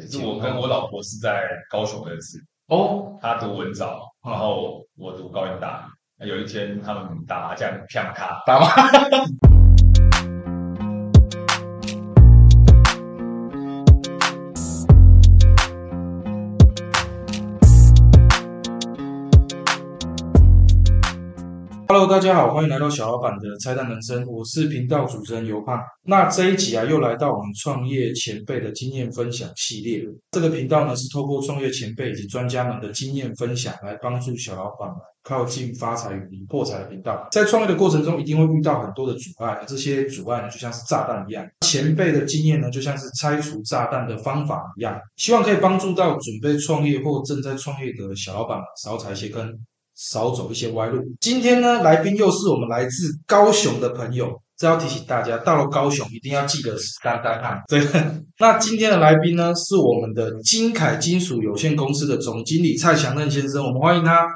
是我跟我老婆是在高雄认识，哦，她读文藻，然后我读高雄大。有一天他们打麻将，啪卡打麻。Hello，大家好，欢迎来到小老板的拆弹人生，我是频道主持人尤胖。那这一集啊，又来到我们创业前辈的经验分享系列。这个频道呢，是透过创业前辈以及专家们的经验分享，来帮助小老板们靠近发财与零破财的频道。在创业的过程中，一定会遇到很多的阻碍，这些阻碍呢，就像是炸弹一样。前辈的经验呢，就像是拆除炸弹的方法一样，希望可以帮助到准备创业或正在创业的小老板少踩一些坑。少走一些歪路。今天呢，来宾又是我们来自高雄的朋友。这要提醒大家，到了高雄一定要记得单单看。对，那今天的来宾呢，是我们的金凯金属有限公司的总经理蔡祥任先生。我们欢迎他。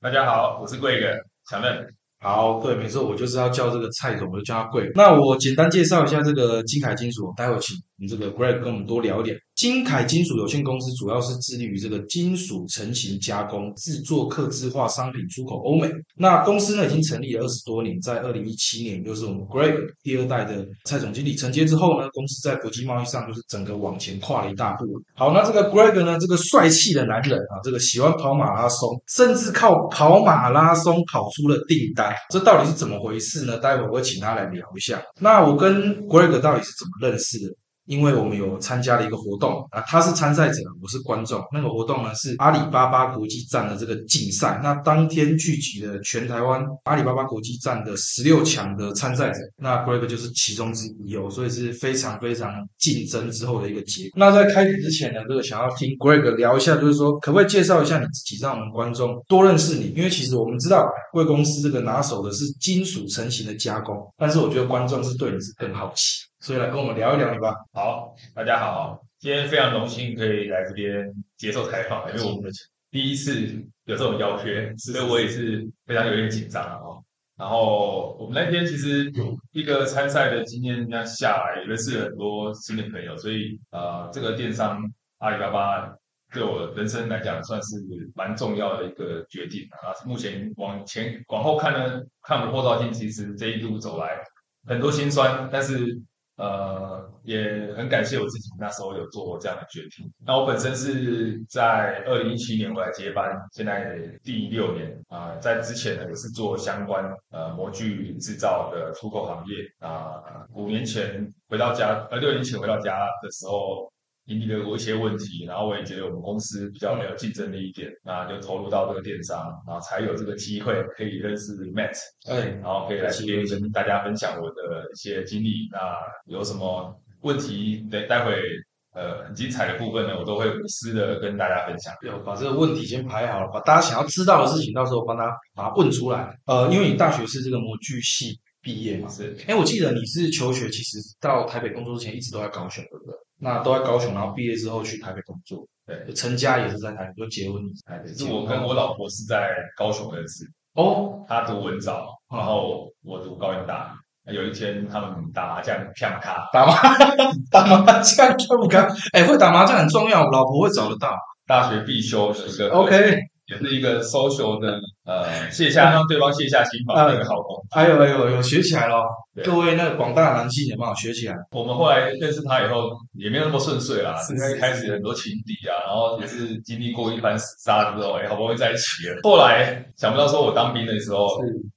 大家好，我是贵哥祥任。好，对，没错，我就是要叫这个蔡总，我就叫他贵。那我简单介绍一下这个金凯金属，待会请你这个 Greg 跟我们多聊一点。金凯金属有限公司主要是致力于这个金属成型加工、制作、刻字化商品出口欧美。那公司呢已经成立了二十多年，在二零一七年，就是我们 Greg 第二代的蔡总经理承接之后呢，公司在国际贸易上就是整个往前跨了一大步。好，那这个 Greg 呢，这个帅气的男人啊，这个喜欢跑马拉松，甚至靠跑马拉松跑出了订单，这到底是怎么回事呢？待会我会请他来聊一下。那我跟 Greg 到底是怎么认识的？因为我们有参加了一个活动啊，他是参赛者，我是观众。那个活动呢是阿里巴巴国际站的这个竞赛，那当天聚集了全台湾阿里巴巴国际站的十六强的参赛者，那 Greg 就是其中之一哦，所以是非常非常竞争之后的一个结果。那在开始之前呢，这个想要听 Greg 聊一下，就是说可不可以介绍一下你自己，让我们观众多认识你？因为其实我们知道贵公司这个拿手的是金属成型的加工，但是我觉得观众是对你是更好奇。所以来跟我们聊一聊吧。好，大家好，今天非常荣幸可以来这边接受采访，因为我们第一次有这种邀约，所以我也是非常有点紧张哦。然后我们那天其实一个参赛的经验这样下来，也认识了很多新的朋友，所以呃，这个电商阿里巴巴对我人生来讲算是蛮重要的一个决定啊。目前往前往后看呢，看我们后照镜，其实这一路走来很多心酸，但是。呃，也很感谢我自己那时候有做这样的决定。那我本身是在二零一七年我来接班，现在第六年啊，在之前呢也是做相关呃模具制造的出口行业啊。五年前回到家，呃六年前回到家的时候。经历了过一些问题，然后我也觉得我们公司比较没有竞争力一点，那就投入到这个电商，然后才有这个机会可以认识 Matt，哎，然后可以来这边跟大家分享我的一些经历。那有什么问题，待待会呃很精彩的部分呢，我都会无私的跟大家分享。要把这个问题先排好了，把大家想要知道的事情，到时候帮他把它问出来。呃，因为你大学是这个模具系毕业嘛，是。哎，我记得你是求学，其实到台北工作之前一直都在高雄，对不对？那都在高雄，然后毕业之后去台北工作，对，成家也是在台北，就结婚。是我跟我老婆是在高雄认识，哦，她读文藻，然后我读高音大。有一天他们打麻将，啪卡，打麻 打麻将啪卡，哎，会打麻将很重要，老婆会找得到。大学必修的一个，OK。也是一个 social 的呃卸下让对方卸下心防的一个好功。哎呦哎呦呦，学起来了！各位那个广大男性有没有学起来？我们后来认识他以后也没有那么顺遂啦，开始很多情敌啊，然后也是经历过一番厮杀之后，哎，好不容易在一起了。后来想不到说我当兵的时候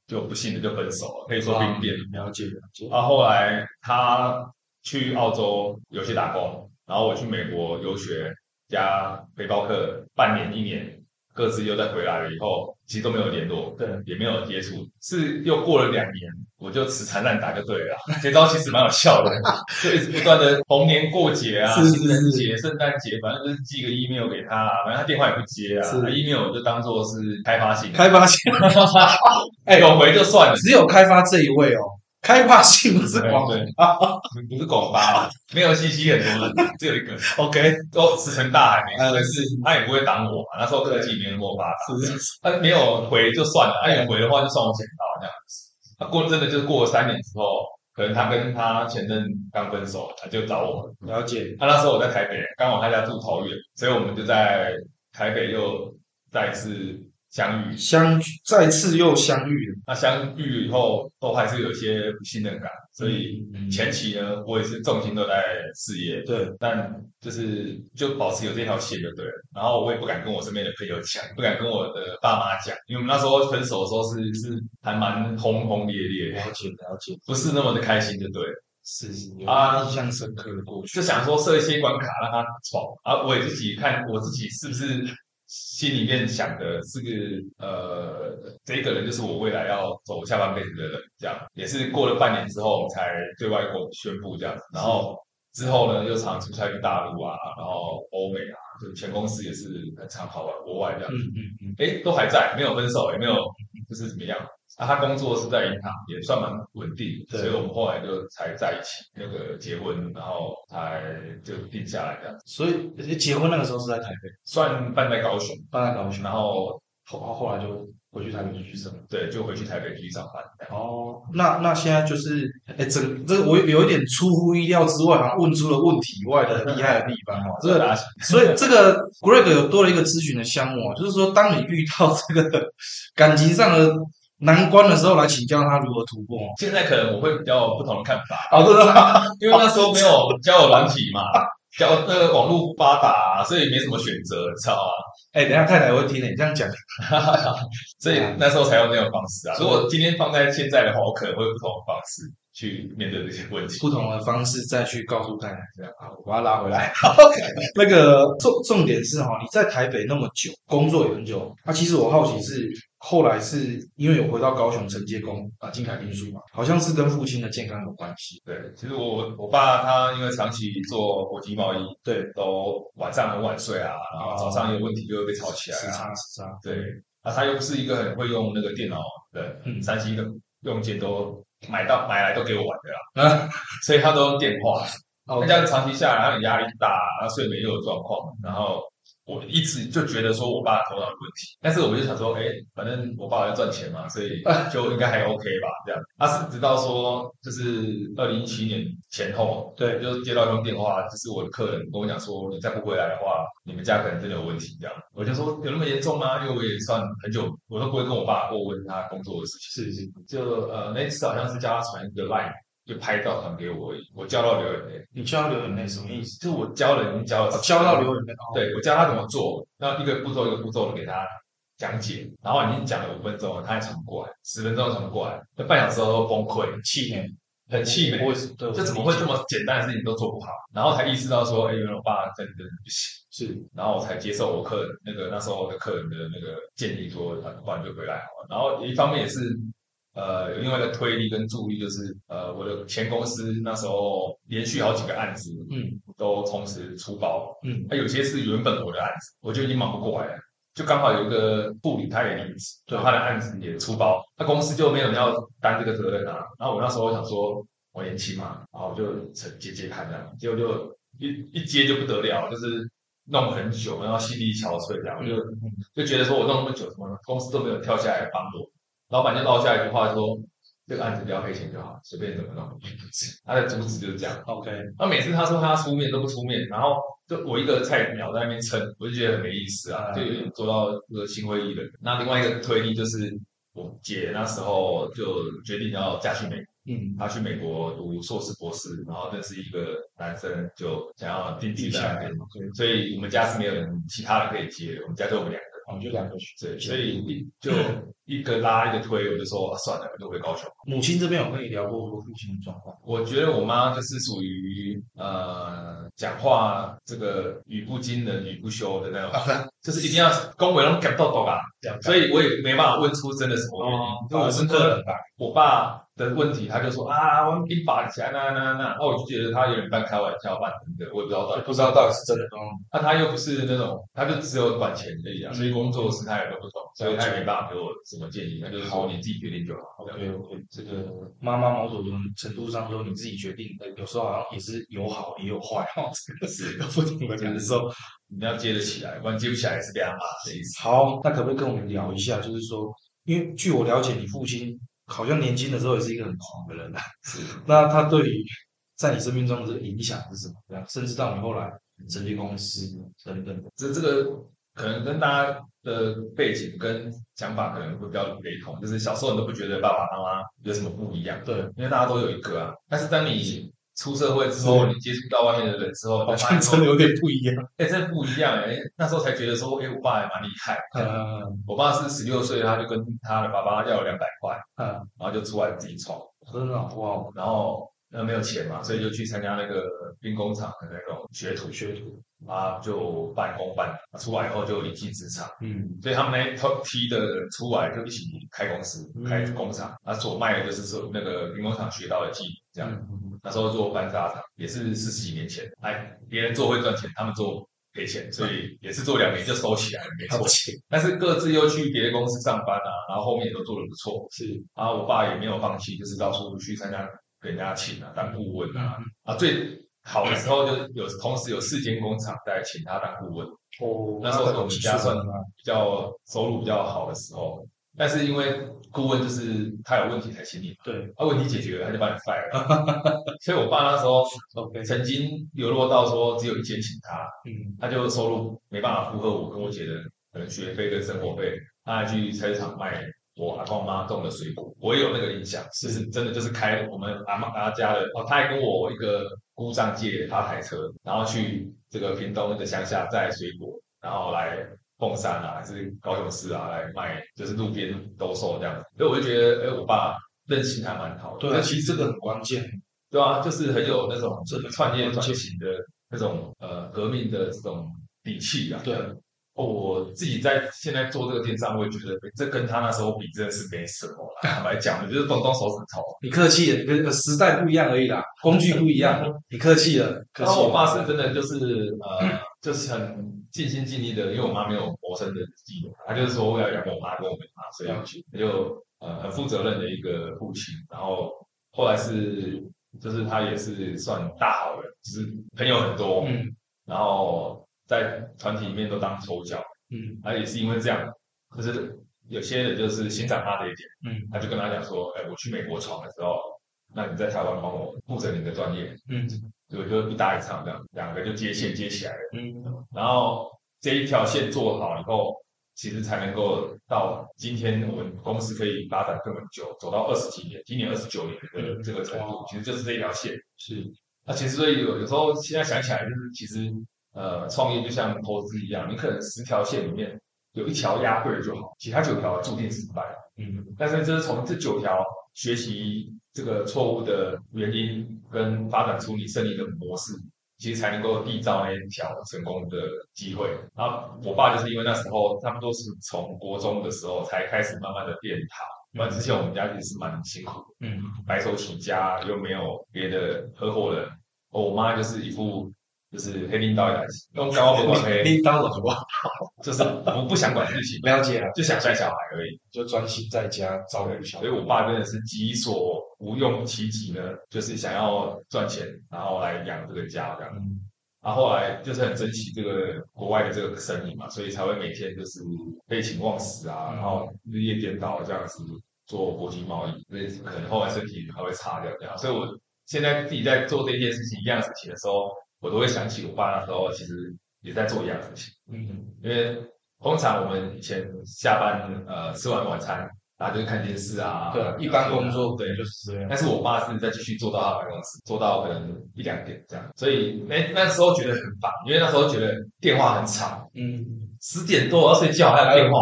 就不幸的就分手了，可以说兵变。了解了解。啊，后来他去澳洲有些打工，然后我去美国游学加背包客半年一年。各自又再回来了以后，其实都没有联络，对，也没有接触，是又过了两年，我就死缠烂打就对了。这招其实蛮有效的，就一直不断的逢年过节啊，情人节、圣诞节，反正就是寄个 email 给他，反正他电话也不接啊，email 就当做是开发性，开发性，哎，有回就算了，只有开发这一位哦。开发性不是广发，不是广发，没有信息很多人，只有一个。OK，都石沉大海没事，但是他也不会挡我嘛。那时候科技没那么发达，他没有回就算了，他有回的话就算我捡到这样子。他过真的就是过了三年之后，可能他跟他前任刚分手，他就找我。了解，他那时候我在台北，刚好他家住桃园，所以我们就在台北又再次相遇。相再次又相遇了，那相遇以后，都还是有一些不信任感，所以嗯前期呢，我也是重心都在事业，对，但就是就保持有这条线就对了。然后我也不敢跟我身边的朋友讲，不敢跟我的爸妈讲，因为我们那时候分手的时候是是还蛮轰轰烈烈，了解了解，不是那么的开心，就对了。是啊印象深刻的过去。就，想说设一些关卡让他闯，啊，我也自己看我自己是不是心里面想的是个呃，这个人就是我未来要走下半辈子的人，这样。也是过了半年之后才对外公宣布这样子，然后之后呢又常出差去大陆啊，然后欧美啊，就全公司也是很常跑国外这样嗯子，嗯嗯，哎、都还在，没有分手，也没有就是怎么样。啊，他工作是在银行，也算蛮稳定，所以我们后来就才在一起，那个结婚，然后才就定下来这样，所以结婚那个时候是在台北，算办在高雄，办在高雄，然后后后来就回去台北去生了。对，就回去台北继续上班。哦，那那现在就是，哎，整这个我有一点出乎意料之外，好像问出了问题以外的厉害的地方哦。这个，所以这个 Greg 有多了一个咨询的项目啊，就是说，当你遇到这个 感情上的难关的时候，来请教他如何突破。现在可能我会比较不同的看法，哦，真的吗？因为那时候没有交友软体嘛，交那个网络不发达、所以没什么选择，你知道吗？哎，等一下太太会听你这样讲，所以那时候才用那种方式啊。如果今天放在现在的话，我可能会有不同的方式去面对这些问题。不同的方式再去告诉太太这样啊，我把它拉回来。那个重重点是哈，你在台北那么久，工作也很久，那、其实我好奇是后来是因为有回到高雄承接工啊金凯金属嘛，好像是跟父亲的健康有关系。对，其实我我爸他因为长期做国际贸易，对，都晚上很晚睡啊，然后早上有问题就会被吵起来时啊。差时差，对，啊，他又不是一个很会用那个电脑的，嗯三星的用件都买到买来都给我玩的啦，啊，所以他都用电话。哦那这样长期下来，他很压力大，然后睡眠又有状况，然后我一直就觉得说我爸头脑有问题，但是我就想说，哎，反正我爸要赚钱嘛，所以 就应该还 OK 吧，这样。他是直到说，就是二零一七年前后，对就接到一通电话，就是我的客人跟我讲说，你再不回来的话，你们家可能真的有问题，这样。我就说有那么严重吗？因为我也算很久，我都不会跟我爸过问他工作的事情。是是，就呃那一次好像是叫他传一个 line，就拍照传给我而已，我教到流眼泪。你教流眼泪什么意思？就是我教人已经教了哦，教到流眼泪，哦，对我教他怎么做，那一个步骤一个步骤的给他讲解，然后已经讲了五分钟了，他还传不过来，十分钟传不过来，那半小时后都崩溃，气馁，很气馁对，就怎么会这么简单的事情都做不好？然后才意识到说，哎，原来我爸真的不行，是然后我才接受我客人那个那时候的客人的那个建议说，啊不然就回来好了。然后一方面也是。呃，有另外一个推力跟助力，就是呃，我的前公司那时候连续好几个案子，嗯。都同时出包，嗯。那有些是原本我的案子，我就已经忙不过来了，就刚好有一个副理他也离职，对。他的案子也出包，他公司就没有人要担这个责任啊。然后我那时候想说，我年轻嘛，然后我就接接看这样，结果就一一接就不得了，就是弄很久，然后心力憔悴这样，我就嗯。就觉得说我弄那么久，什么公司都没有跳下来帮我，老板就落下一句话说。这个案子不要赔钱就好，随便怎么弄。他的主旨就是这样。，OK，那每次他说他要出面都不出面，然后就我一个菜鸟在那边撑，我就觉得很没意思啊，就有点做到这个心灰意冷。那另外一个推力就是我姐那时候就决定要嫁去美国，嗯，她去美国读硕士博士，然后认识一个男生，就想要定居在那边所以我们家是没有人其他人可以接，我们家就我们两个。我就两个去。对，所以一就一个拉一个推，我就说、啊、算了，我就回高雄。母亲这边有跟你聊过我父亲的状况，我觉得我妈就是属于呃讲话这个语不惊人语不休的那种，就是一定要恭维拢 get 到到啊，所以我也没办法问出真的什么原因。哦，就我是我是客人吧，我爸的问题，他就说啊，我们一把起来那那那，那我就觉得他有点半开玩笑半真的，我也不知道到底。不知道到底是真的？那他又不是那种，他就只有管钱而已啊，所以工作时态也都不同，所以他也没办法给我什么建议，他就是说你自己决定就好。这样 OK OK，这个妈妈某种程度上说你自己决定，有时候好像也是有好也有坏哈，这个是有不同的感受。你要接得起来，不然接不起来也是被他骂的。好，那可不可以跟我们聊一下，就是说，因为据我了解，你父亲好像年轻的时候也是一个很狂的人啊。是 那他对于在你生命中的这个影响是什么？这样，甚至到你后来成立公司等等的。这这个可能跟大家的背景跟想法可能会比较雷同，就是小时候你都不觉得爸爸妈妈有什么不一样，对，因为大家都有一个啊。但是当你出社会之后，你接触到外面的人之后，好你才发现说，像真的有点不一样。哎，这不一样哎。那时候才觉得说，哎，我爸还蛮厉害。嗯我爸是十六岁，他就跟他的爸爸要了两百块，嗯，然后就出来自己闯，真的哦哇，然后那没有钱嘛，所以就去参加那个兵工厂的那种学徒，学徒，啊，就半工半读，出来以后就一技之长。嗯所以他们那一批的人出来就一起开公司、嗯开工厂，那所卖的就是说那个兵工厂学到的技能，这样。嗯那时候做搬沙厂也是四十几年前，哎，别人做会赚钱，他们做赔钱，所以也是做两年就收起来了，没错。但是各自又去别的公司上班啊，然后后面也都做得不错。是然后我爸也没有放弃，就是到处去参加给人家请啊，当顾问啊。嗯啊，最好的时候就有同时有四间工厂在请他当顾问，哦那时候是我们家算？比较收入比较好的时候。但是因为顾问就是他有问题才请你，对啊问题解决了他就把你 fire 了，所以我爸那时候曾经流落到说只有一间请他，嗯他就收入没办法负荷我跟我姐的可能学费跟生活费，他还去菜市场卖我阿公妈种的水果，我也有那个印象，是是真的就是开我们阿妈阿家的哦，他还跟我一个姑丈借他台车，然后去这个屏东的乡下摘水果，然后来凤山啊，还是高雄市啊来卖，就是路边兜售这样子，所以我就觉得，哎，我爸韧性还蛮好的，对啊，其实这个很关键，对啊，就是很有那种这个创业转型的那种呃革命的这种底气啊。对，哦，我自己在现在做这个电商，我也觉得这跟他那时候比真的是没什么啦。坦白讲，我就是动动手指头。你客气了，跟时代不一样而已啦，工具不一样，你客气了，客气了。然后我爸是真的就是呃，就是很尽心尽力的，因为我妈没有谋生的技能，他就是说要养我妈跟我妹妈，所以要去他就呃很负责任的一个父亲。然后后来是就是他也是算大好人，就是朋友很多，嗯然后在团体里面都当丑角。嗯他也是因为这样，就是有些人就是欣赏他的一点，嗯他就跟他讲说，哎，我去美国闯的时候，那你在台湾帮我负责你的专业，嗯所以我就一搭一唱这样，两个就接线接起来了。嗯，然后这一条线做好以后，其实才能够到今天我们公司可以发展这么久，走到二十几年，今年二十九年的这个程度哇，其实就是这一条线。是那其实所以有有时候现在想起来，就是其实呃创业就像投资一样，你可能十条线里面有一条压对了就好，其他九条注定失败。嗯但是这是从这九条学习这个错误的原因，跟发展出你胜利的模式，其实才能够缔造那一条成功的机会。然后我爸就是因为那时候差不多是从国中的时候才开始慢慢的变好，不然之前我们家其实是蛮辛苦的。嗯白手起家，又没有别的合伙人。哦我妈就是一副就是黑拎刀来，用高不管黑，拎刀了好不好？就是我不想管事情，了解了，就想带小孩而已。就专心在家照顾小孩。所以我爸真的是己所无用其极呢，就是想要赚钱，然后来养这个家这样。嗯然后后来就是很珍惜这个国外的这个生意嘛，所以才会每天就是废寝忘食啊，嗯然后日夜颠倒这样子做国际贸易，所以可能后来身体还会差掉这样。所以我现在自己在做这件事情一样事情的时候，我都会想起我爸那时候其实也在做一样的事情。嗯因为通常我们以前下班呃吃完晚餐，然后就看电视啊，对，一般工作对就。是这样。但是我爸是在继续做到他办公室，做到可能一两点这样，所以那那时候觉得很烦，因为那时候觉得电话很吵，嗯，十点多我要睡觉还有电话，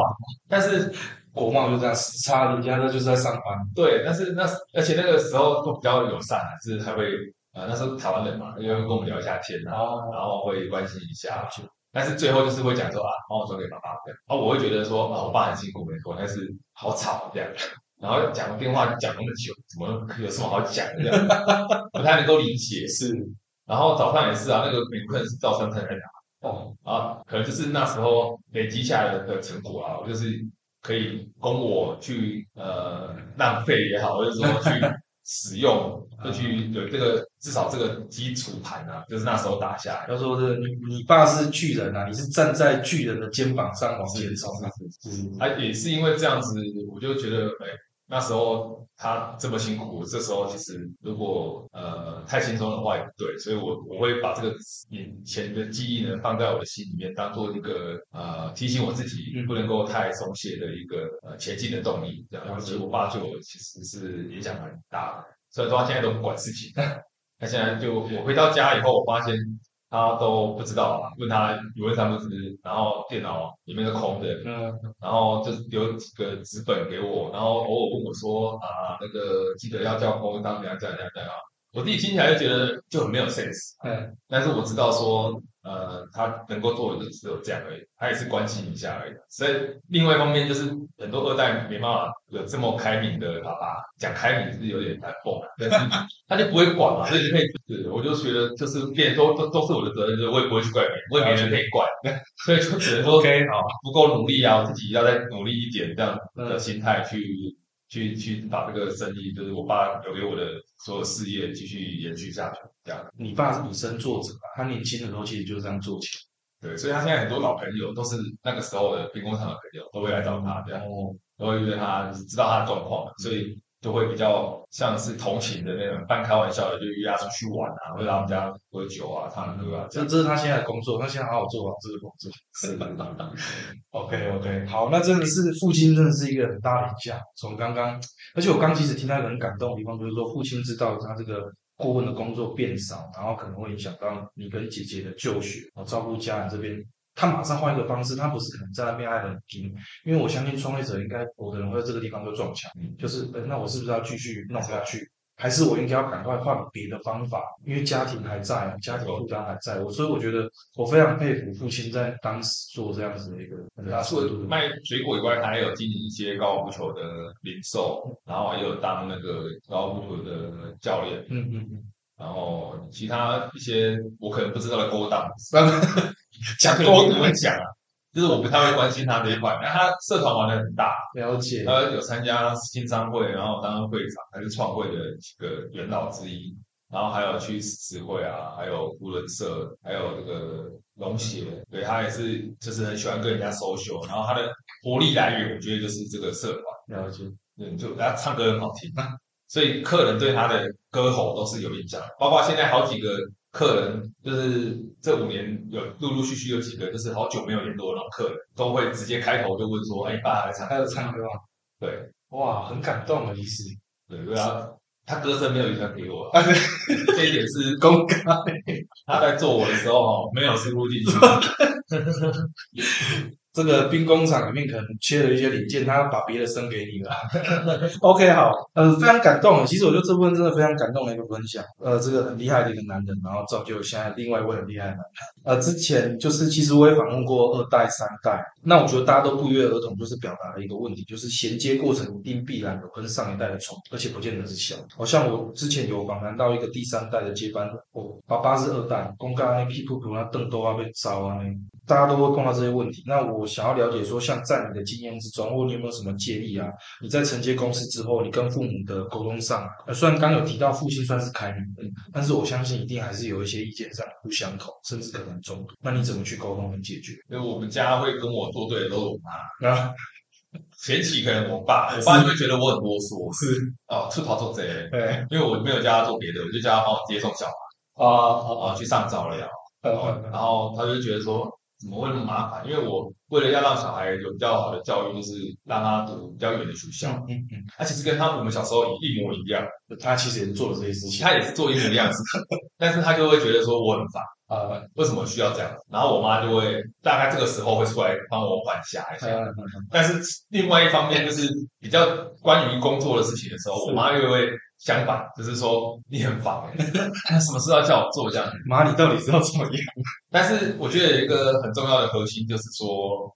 但是国贸就这样时差，人家那就是在上班。对，但是那而且那个时候都比较友善，就是还会呃那时候台湾人嘛，因为会跟我们聊一下天啊，哦。然后会关心一下，但是最后就是会讲说啊，帮我转给爸爸这样，然后我会觉得说啊，我爸很辛苦没错，但是好吵这样，然后讲电话讲那么久，怎么有什么好讲的这样，不太能够理解。是。然后早上也是啊，那个美国人是照三餐在拿哦，啊，可能就是那时候累积下来的成果啊，我就是可以供我去呃浪费也好，或者说去 使用，就去有这个至少这个基础盘啊，就是那时候打下来。要说这你你爸是巨人啊，你是站在巨人的肩膀上往前冲啊。是啊，也是因为这样子，我就觉得，哎，那时候他这么辛苦，这时候其实如果呃太轻松的话也不对，所以我我会把这个以前的记忆呢放在我的心里面，当做一个呃提醒我自己不能够太松懈的一个呃前进的动力。这样，所以我爸对我其实是影响蛮大的。虽然说他现在都不管事情，他现在就我回到家以后，我发现。他都不知道，问他语文三不知，然后电脑里面是空的，嗯，然后就留几个纸本给我，然后偶尔问我说啊，那个记得要叫公当怎样怎样怎样啊。我自己听起来就觉得就很没有 sense，嗯，但是我知道说。呃，他能够做的就只有这样而已，他也是关心一下而已。所以另外一方面就是很多二代没办法有这么开明的爸爸，讲开明是有点太疯了，但是他就不会管嘛，所以就可以，对我就觉得就是变都都都是我的责任，就是我也不会去怪别人，我也没人可以怪，所以就只能说 OK 好，不够努力啊，我自己要再努力一点这样的心态去去去把这个生意，就是我爸留给我的所有事业继续延续下去。这样你爸是以身作则他年轻的时候其实就是这样做起来。对，所以他现在很多老朋友都是那个时候的兵工厂的朋友，都会来找他，这样，哦都会约他，知道他的状况，所以就会比较像是同情的那种，半开玩笑的，就约他出去玩啊，会来我们家喝酒啊、唱歌啊。这这是他现在的工作，他现在好好做好这个工作。是的，OK OK，好，那真的是父亲，真的是一个很大的影响。从刚刚，而且我刚其实听到一个很感动的地方，就是说父亲知道他这个。顾问的工作变少，然后可能会影响到你跟姐姐的就学，然后照顾家人这边，他马上换一个方式，他不是可能在那边爱很拼，因为我相信创业者应该有的人会在这个地方就撞墙，就是，那我是不是要继续弄下去？还是我应该要赶快换别的方法，因为家庭还在，家庭负担还在。我所以我觉得我非常佩服父亲在当时做这样子的一个。他除了卖水果以外，他还有经营一些高尔夫球的零售，然后还有当那个高尔夫球的教练。嗯嗯嗯。然后其他一些我可能不知道的勾当，讲多怎么讲啊？就是我不太会关心他这一块，那他社团玩的很大，了解。他有参加新商会，然后当会长，还是创会的几个元老之一。然后还有去实会啊，还有无人社，还有这个龙协，对他也是，就是很喜欢跟人家 social。然后他的活力来源，我觉得就是这个社团。了解。嗯，就他唱歌很好听，所以客人对他的歌喉都是有印象。包括现在好几个。客人就是这五年有陆陆续续有几个，就是好久没有联络的老客人，都会直接开头就问说：“哎，爸来唱，他有唱歌吗？”对，哇，很感动的意思。对对啊，他歌声没有遗传给我，这一点是 公开。他在做我的时候没有输入进去。这个兵工厂里面可能缺了一些零件，他把别的生给你了。OK，好，呃，非常感动。其实我觉得这部分真的非常感动的一个分享。呃，这个很厉害的一个男人，然后造就现在另外一位很厉害的男人。呃，之前就是其实我也访问过二代、三代，那我觉得大家都不约而同就是表达了一个问题，就是衔接过程一定必然有跟上一代的重，而且不见得是小。好像我之前有访谈到一个第三代的接班人，我爸爸是二代，公干那屁股股那凳都要被烧啊那。大家都会碰到这些问题。那我想要了解说，像在你的经验之中，或你有没有什么建议啊？你在承接公司之后，你跟父母的沟通上，虽然刚有提到父亲算是开明的，但是我相信一定还是有一些意见上不相同，甚至可能冲突。那你怎么去沟通跟解决？因为我们家会跟我作对的都是我妈啊，前期可能我爸，我爸就会觉得我很啰嗦，是哦，出逃做贼，对，因为我没有叫他做别的，我就叫他帮我接送小孩啊啊去上早疗，然后他就觉得说。怎么会那么麻烦？因为我为了要让小孩有比较好的教育，就是让他读比较远的学校。嗯嗯，他其实跟他我们小时候一模一样。他其实也是做了这些事情，他也是做一模一样的事情，但是他就会觉得说我很烦呃，为什么需要这样？然后我妈就会大概这个时候会出来帮我管辖一下。但是另外一方面就是比较关于工作的事情的时候，我妈又会。相反，就是说你很烦，什么事要叫我做这样？妈，你到底是要怎么样？但是我觉得有一个很重要的核心，就是说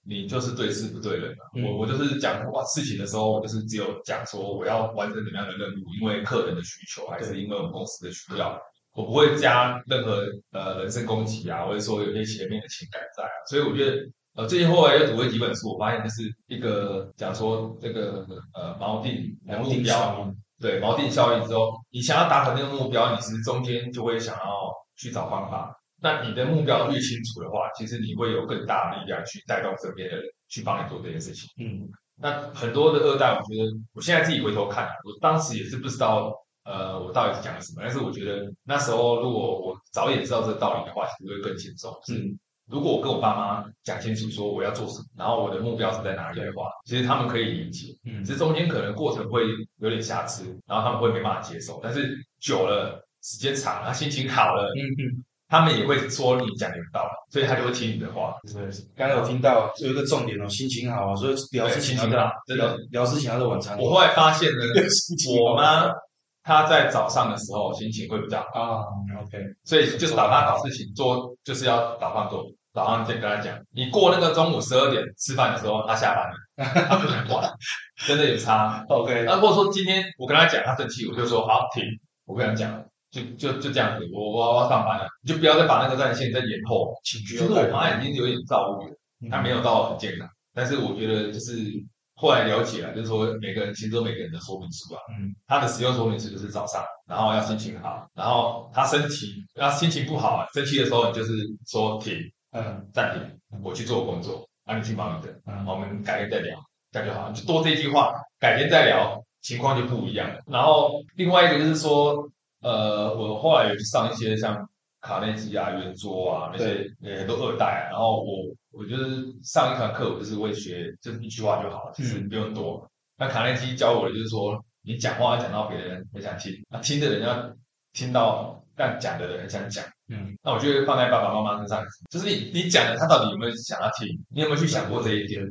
你就是对事不对人我我就是讲哇事情的时候，我就是只有讲说我要完成怎么样的任务，因为客人的需求，还是因为我们公司的需要，我不会加任何呃人身攻击啊，或者说有些前面的情感在啊。所以我觉得呃最近后来又读了几本书，我发现就是一个讲说这个呃锚定锚定标。对锚定效应之后，你想要达成那个目标，你其实中间就会想要去找方法。那你的目标越清楚的话，其实你会有更大的力量去带动身边的人去帮你做这件事情。嗯，那很多的二代，我觉得我现在自己回头看，我当时也是不知道，呃，我到底是讲了什么。但是我觉得那时候如果我早点知道这个道理的话，其实会更轻松。是，如果我跟我爸妈讲清楚说我要做什么，然后我的目标是在哪里的话，其实他们可以理解。嗯，只是中间可能过程会有点瑕疵，然后他们会没办法接受。但是久了，时间长了，心情好了，嗯嗯。他们也会说你讲有道理，所以他就会听你的话。对，刚才有听到有一个重点哦，心情好啊，所以聊事情好，真的聊事情还是晚餐。我后来发现呢，我妈她在早上的时候心情会比较好啊。OK，所以就是早上搞事情做，就是要打发做。早上先跟他讲，你过那个中午十二点吃饭的时候，他下班了，他不想管，真的有差。OK，那或者说今天我跟他讲，他生气，我就说好停，我不想讲了。就就就这样子，我我我要上班了，你就不要再把那个战线再延后。其实我妈已经有点躁郁了，她没有到很健康，但是我觉得就是后来了解了，就是说每个人其实都每个人的说明书啊，嗯，他的使用说明书就是早上，然后要心情好，然后他生气，他心情不好啊，生气的时候你就是说停，嗯，暂停，我去做工作，啊，你去忙你的，嗯，我们改天再聊，这样就好，就多这句话，改天再聊，情况就不一样了。然后另外一个就是说。呃，我后来有去上一些像卡内基啊、圆桌啊那些，很多二代。然后我我就是上一堂课，我就是会学，就一句话就好了，其实不用多。那卡内基教我的就是说，你讲话要讲到别人很想听，那听的人要听到，但讲的人很想讲。嗯，那我觉得放在爸爸妈妈身上，就是你你讲的他到底有没有想要听？你有没有去想过这一点？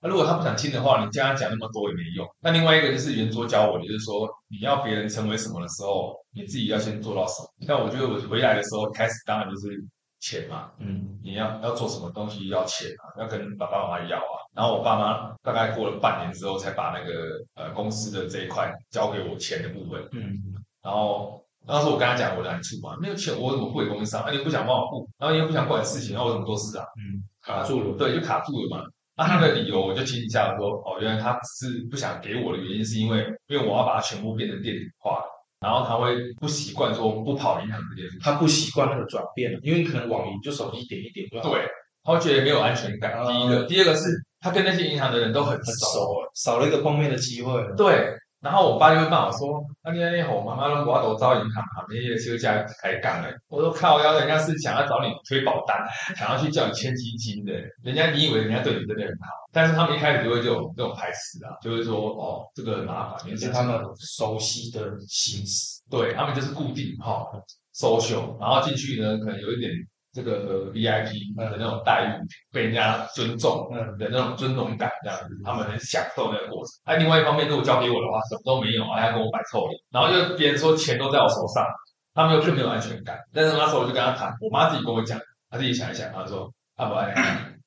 那如果他不想听的话，你跟他讲那么多也没用。那另外一个就是圆桌教我的，就是说你要别人成为什么的时候，你自己要先做到什么。像我觉得我回来的时候，开始当然就是钱嘛，嗯，你要要做什么东西要钱啊，要跟爸爸妈妈要啊。然后我爸妈大概过了半年之后，才把那个呃公司的这一块交给我钱的部分，嗯，然后当时我跟他讲我的难处嘛，没有钱我怎么付给公司啊？那你不想帮我付，然后你又不想管事情，那我怎么做事啊？嗯，卡住了，对，就卡住了嘛。那他的理由我就听一下，说哦，原来他是不想给我的原因，是因为因为我要把它全部变成电子化，然后他会不习惯说不跑银行这件事，他不习惯那个转变，因为可能网银就手机点一点就对，他会觉得没有安全感。第一个，第二个是他跟那些银行的人都很熟，少了一个碰面的机会。对。然后我爸就会骂我说：“那你那吼妈妈都我都招银行旁边些休假开杠了。”我说：“靠，要人家是想要找你推保单，想要去叫你签基金的，人家你以为人家对你真的很好，但是他们一开始就会这种这种排斥啊，就会说哦，这个很麻烦，是他们熟悉的形式，对他们就是固定哈收袖，然后进去呢可能有一点。”这个 VIP 的那种待遇，被人家尊重的那种尊荣感，这样子，他们很享受那个过程。哎，另外一方面，如果交给我的话，什么都没有，还要跟我摆臭脸，然后又别人说钱都在我手上，他们又更没有安全感。但是那时候我就跟他谈，我妈自己跟我讲，她自己想一想，她说：“阿伯，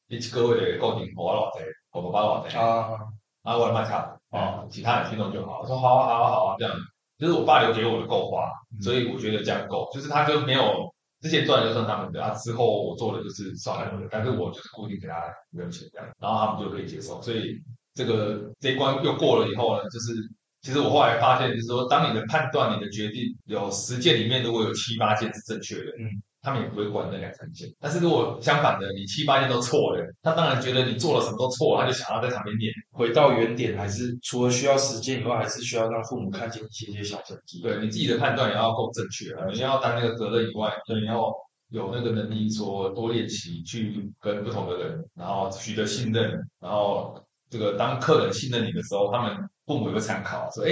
你各位的固定我老在，我爸爸老在啊，啊，我的卖差啊，其他人听懂就好。”我说：“好啊，好啊，好啊。”这样，就是我爸留给我的够花，所以我觉得这样够，就是他就没有。之前赚的就算他们的啊，之后我做的就是算他们的，但是我就是固定给他没有钱这样，然后他们就可以接受。所以这个这一关又过了以后呢，就是其实我后来发现，就是说当你的判断、你的决定有十件里面如果有七八件是正确的，嗯。他们也不会管那两三件，但是如果相反的，你七八件都错了，他当然觉得你做了什么都错，他就想要在旁边念。回到原点，还是除了需要时间以外，还是需要让父母看见一些些小成绩。对你自己的判断也要够正确啊！你要担那个责任以外，你要有那个能力，说多练习去跟不同的人，然后取得信任，然后这个当客人信任你的时候，他们父母有个参考，说：“哎，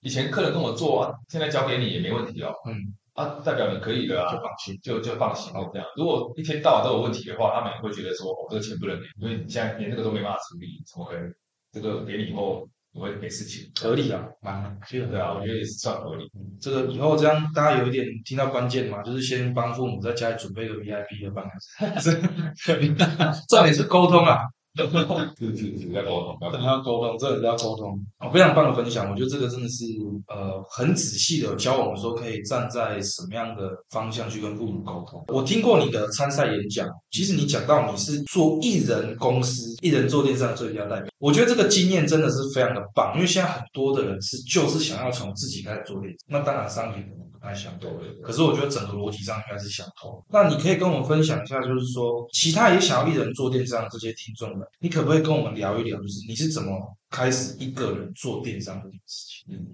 以前客人跟我做，现在交给你也没问题哦。”嗯。啊，代表你可以的啊，就放心，就就放心哦。这样，如果一天到晚都有问题的话，他们也会觉得说，哦，这个钱不能给，因为你现在连这个都没办法处理，怎么可能？这个给你以后你会没事情？合理啊，蛮对啊，我觉得也是算合理。这个以后这样，大家有一点听到关键嘛，就是先帮父母在家里准备个 VIP 的办公室，重点是沟通啊。是是是，要沟通，要沟通，真的要沟通。哦，非常棒的分享，我觉得这个真的是呃很仔细的教我们说可以站在什么样的方向去跟父母沟通。我听过你的参赛演讲，其实你讲到你是做艺人公司，艺人做电商最佳代表，我觉得这个经验真的是非常的棒，因为现在很多的人是就是想要从自己开始做电商，那当然商品太相同。对对对可是我觉得整个逻辑上应该是相同。那你可以跟我们分享一下，就是说其他也想要一人做电商的这些听众们，你可不可以跟我们聊一聊，就是你是怎么开始一个人做电商这件事情？嗯，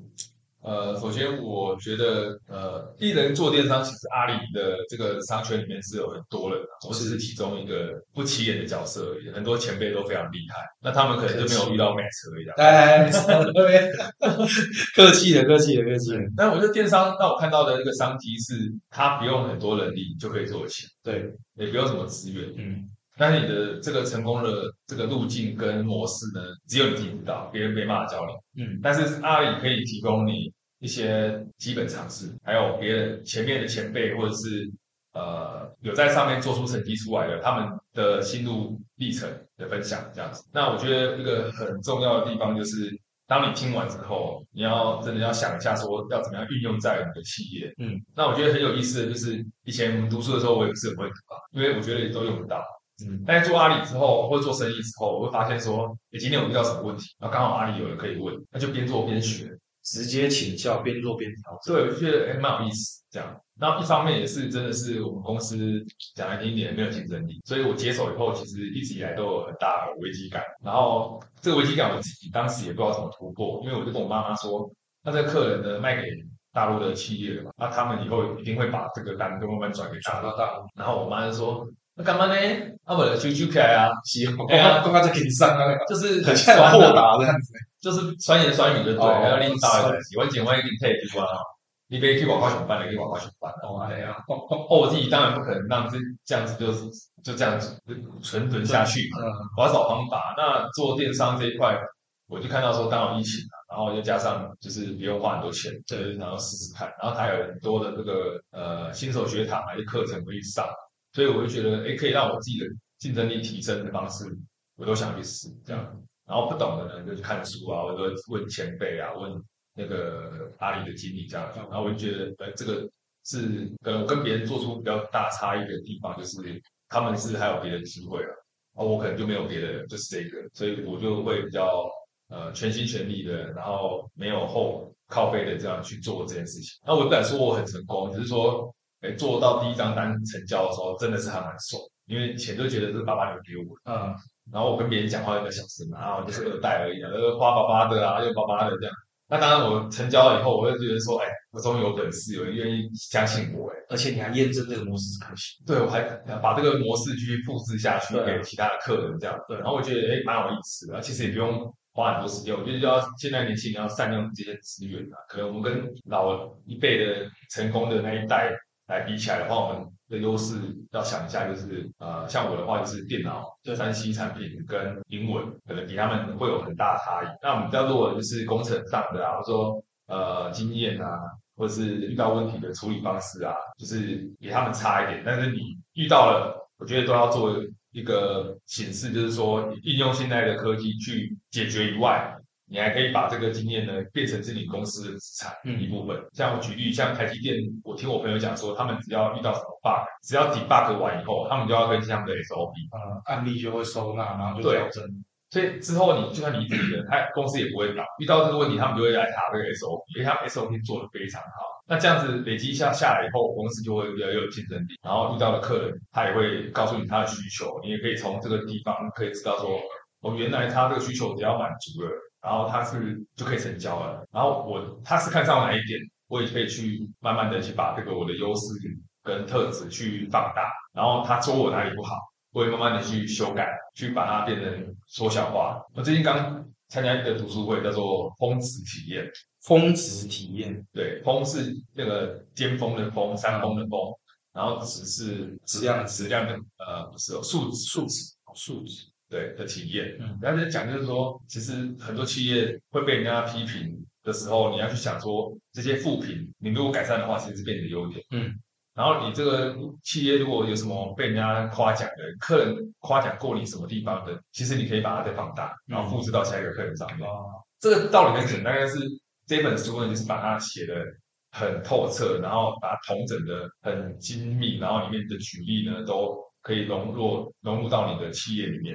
呃，首先我觉得，呃，一人做电商，其实阿里的这个商圈里面是有很多人的，我只是其中一个不起眼的角色而已。很多前辈都非常厉害，那他们可能就没有遇到 Max 而已啊。哎，客气了，客气了，客气了。但我觉得电商那我看到的这个商机是，它不用很多人力就可以做得起来，对，也不用什么资源。嗯，但是你的这个成功的这个路径跟模式呢，只有你自己知道，别人没办法教你。嗯，但是阿里可以提供你一些基本常识，还有别人前面的前辈或者是呃有在上面做出成绩出来的他们的心路历程的分享，这样子。那我觉得一个很重要的地方就是，当你听完之后，你要真的要想一下，说要怎么样运用在你的企业。嗯，那我觉得很有意思的就是，以前我们读书的时候，我也不是很会读啊，因为我觉得也都用不到。嗯，但是做阿里之后，或者做生意之后，我会发现说，诶今天我遇到什么问题，然后刚好阿里有人可以问，那就边做边学。直接请教，边做边调整。对，我就觉得哎蛮有意思这样。那一方面也是真的是我们公司讲难听一点没有竞争力，所以我接手以后，其实一直以来都有很大的危机感。然后这个危机感我自己当时也不知道怎么突破，因为我就跟我妈妈说，那这个客人呢卖给大陆的企业了嘛，那他们以后一定会把这个单都慢慢转给大陆。大陆，然后我妈就说，那干嘛呢？啊，我的啾啾起来啊，喜欢，哎呀刚刚在给你上啊，就是很像很豁达这样子。就是酸言酸语就对，要领导的喜欢讲话一定退就啊，你别去广告选办了，去广告选办哦，哎呀，哦，我自己当然不可能让这这样子就是就这样子存存下去嘛，嗯，我要找方法。那做电商这一块，我就看到说，刚好疫情啊，然后又加上就是不用花很多钱，对，然后试试看。然后它有很多的这个呃新手学堂还是课程可以上，所以我就觉得，哎，可以让我自己的竞争力提升的方式，我都想去试这样。然后不懂的呢，就去看书啊，或者问前辈啊，问那个阿里的经理这样。然后我就觉得，呃，这个是可能我跟别人做出比较大差异的地方，就是他们是还有别的机会啊，而我可能就没有别的，就是这个，所以我就会比较呃全心全力的，然后没有后靠背的这样去做这件事情。那我不敢说我很成功，只是说，哎，做到第一张单成交的时候，真的是还蛮爽，因为钱就觉得是爸爸留给我的。嗯，然后我跟别人讲话一个小时嘛，然后就是二代而已啊，就是花爸爸的啊，又爸爸的这样。那当然，我成交了以后，我会觉得说，哎，我终于有本事，有人愿意相信我，哎，而且你还验证这个模式是可行。对我还把这个模式继续复制下去给其他的客人这样。对然后我觉得，哎，蛮有意思的，其实也不用花很多时间，我觉得要现在年轻人要善用这些资源啊。可能我们跟老一辈的成功的那一代来比起来的话，我们的优势要想一下，就是呃，像我的话就是电脑、三 C 产品跟英文，可能比他们会有很大的差异。那我们比较弱的就是工程上的啊，或者说呃经验啊，或者是遇到问题的处理方式啊，就是比他们差一点。但是你遇到了，我觉得都要做一个显示，就是说应用现在的科技去解决以外，你还可以把这个经验呢变成是你公司的资产嗯一部分。像我举例，像台积电，我听我朋友讲说，他们只要遇到什么 bug，只要 debug 完以后，他们就要更新他们的 SOP。呃，案例就会收纳，然后就对调整。所以之后你就算离职了，他公司也不会倒。遇到这个问题，他们就会来查这个 SOP，因为他们 SOP 做的非常好。那这样子累积一下下来以后，公司就会比较有竞争力。然后遇到的客人，他也会告诉你他的需求，你也可以从这个地方可以知道说，哦，原来他这个需求只要满足了，然后他是就可以成交了。然后我他是看上哪一点，我也可以去慢慢的去把这个我的优势跟特质去放大，然后他说我哪里不好。我也慢慢的去修改，去把它变成缩小化。我最近刚参加一个读书会，叫做“峰值体验峰值体验，”。对，峰是那个尖峰的峰，山峰的峰，然后值是质量的质量的呃不是哦数值数值数值。对的体验。嗯然后在讲就是说，其实很多企业会被人家批评的时候，你要去想说这些负评，你如果改善的话，其实是变你的优点。嗯。然后你这个企业如果有什么被人家夸奖的，客人夸奖过你什么地方的，其实你可以把它再放大，然后复制到下一个客人上面。啊，这个道理很简单，但是这本书呢，就是把它写的很透彻，然后把它统整的很精密，然后里面的举例呢，都可以融入融入到你的企业里面。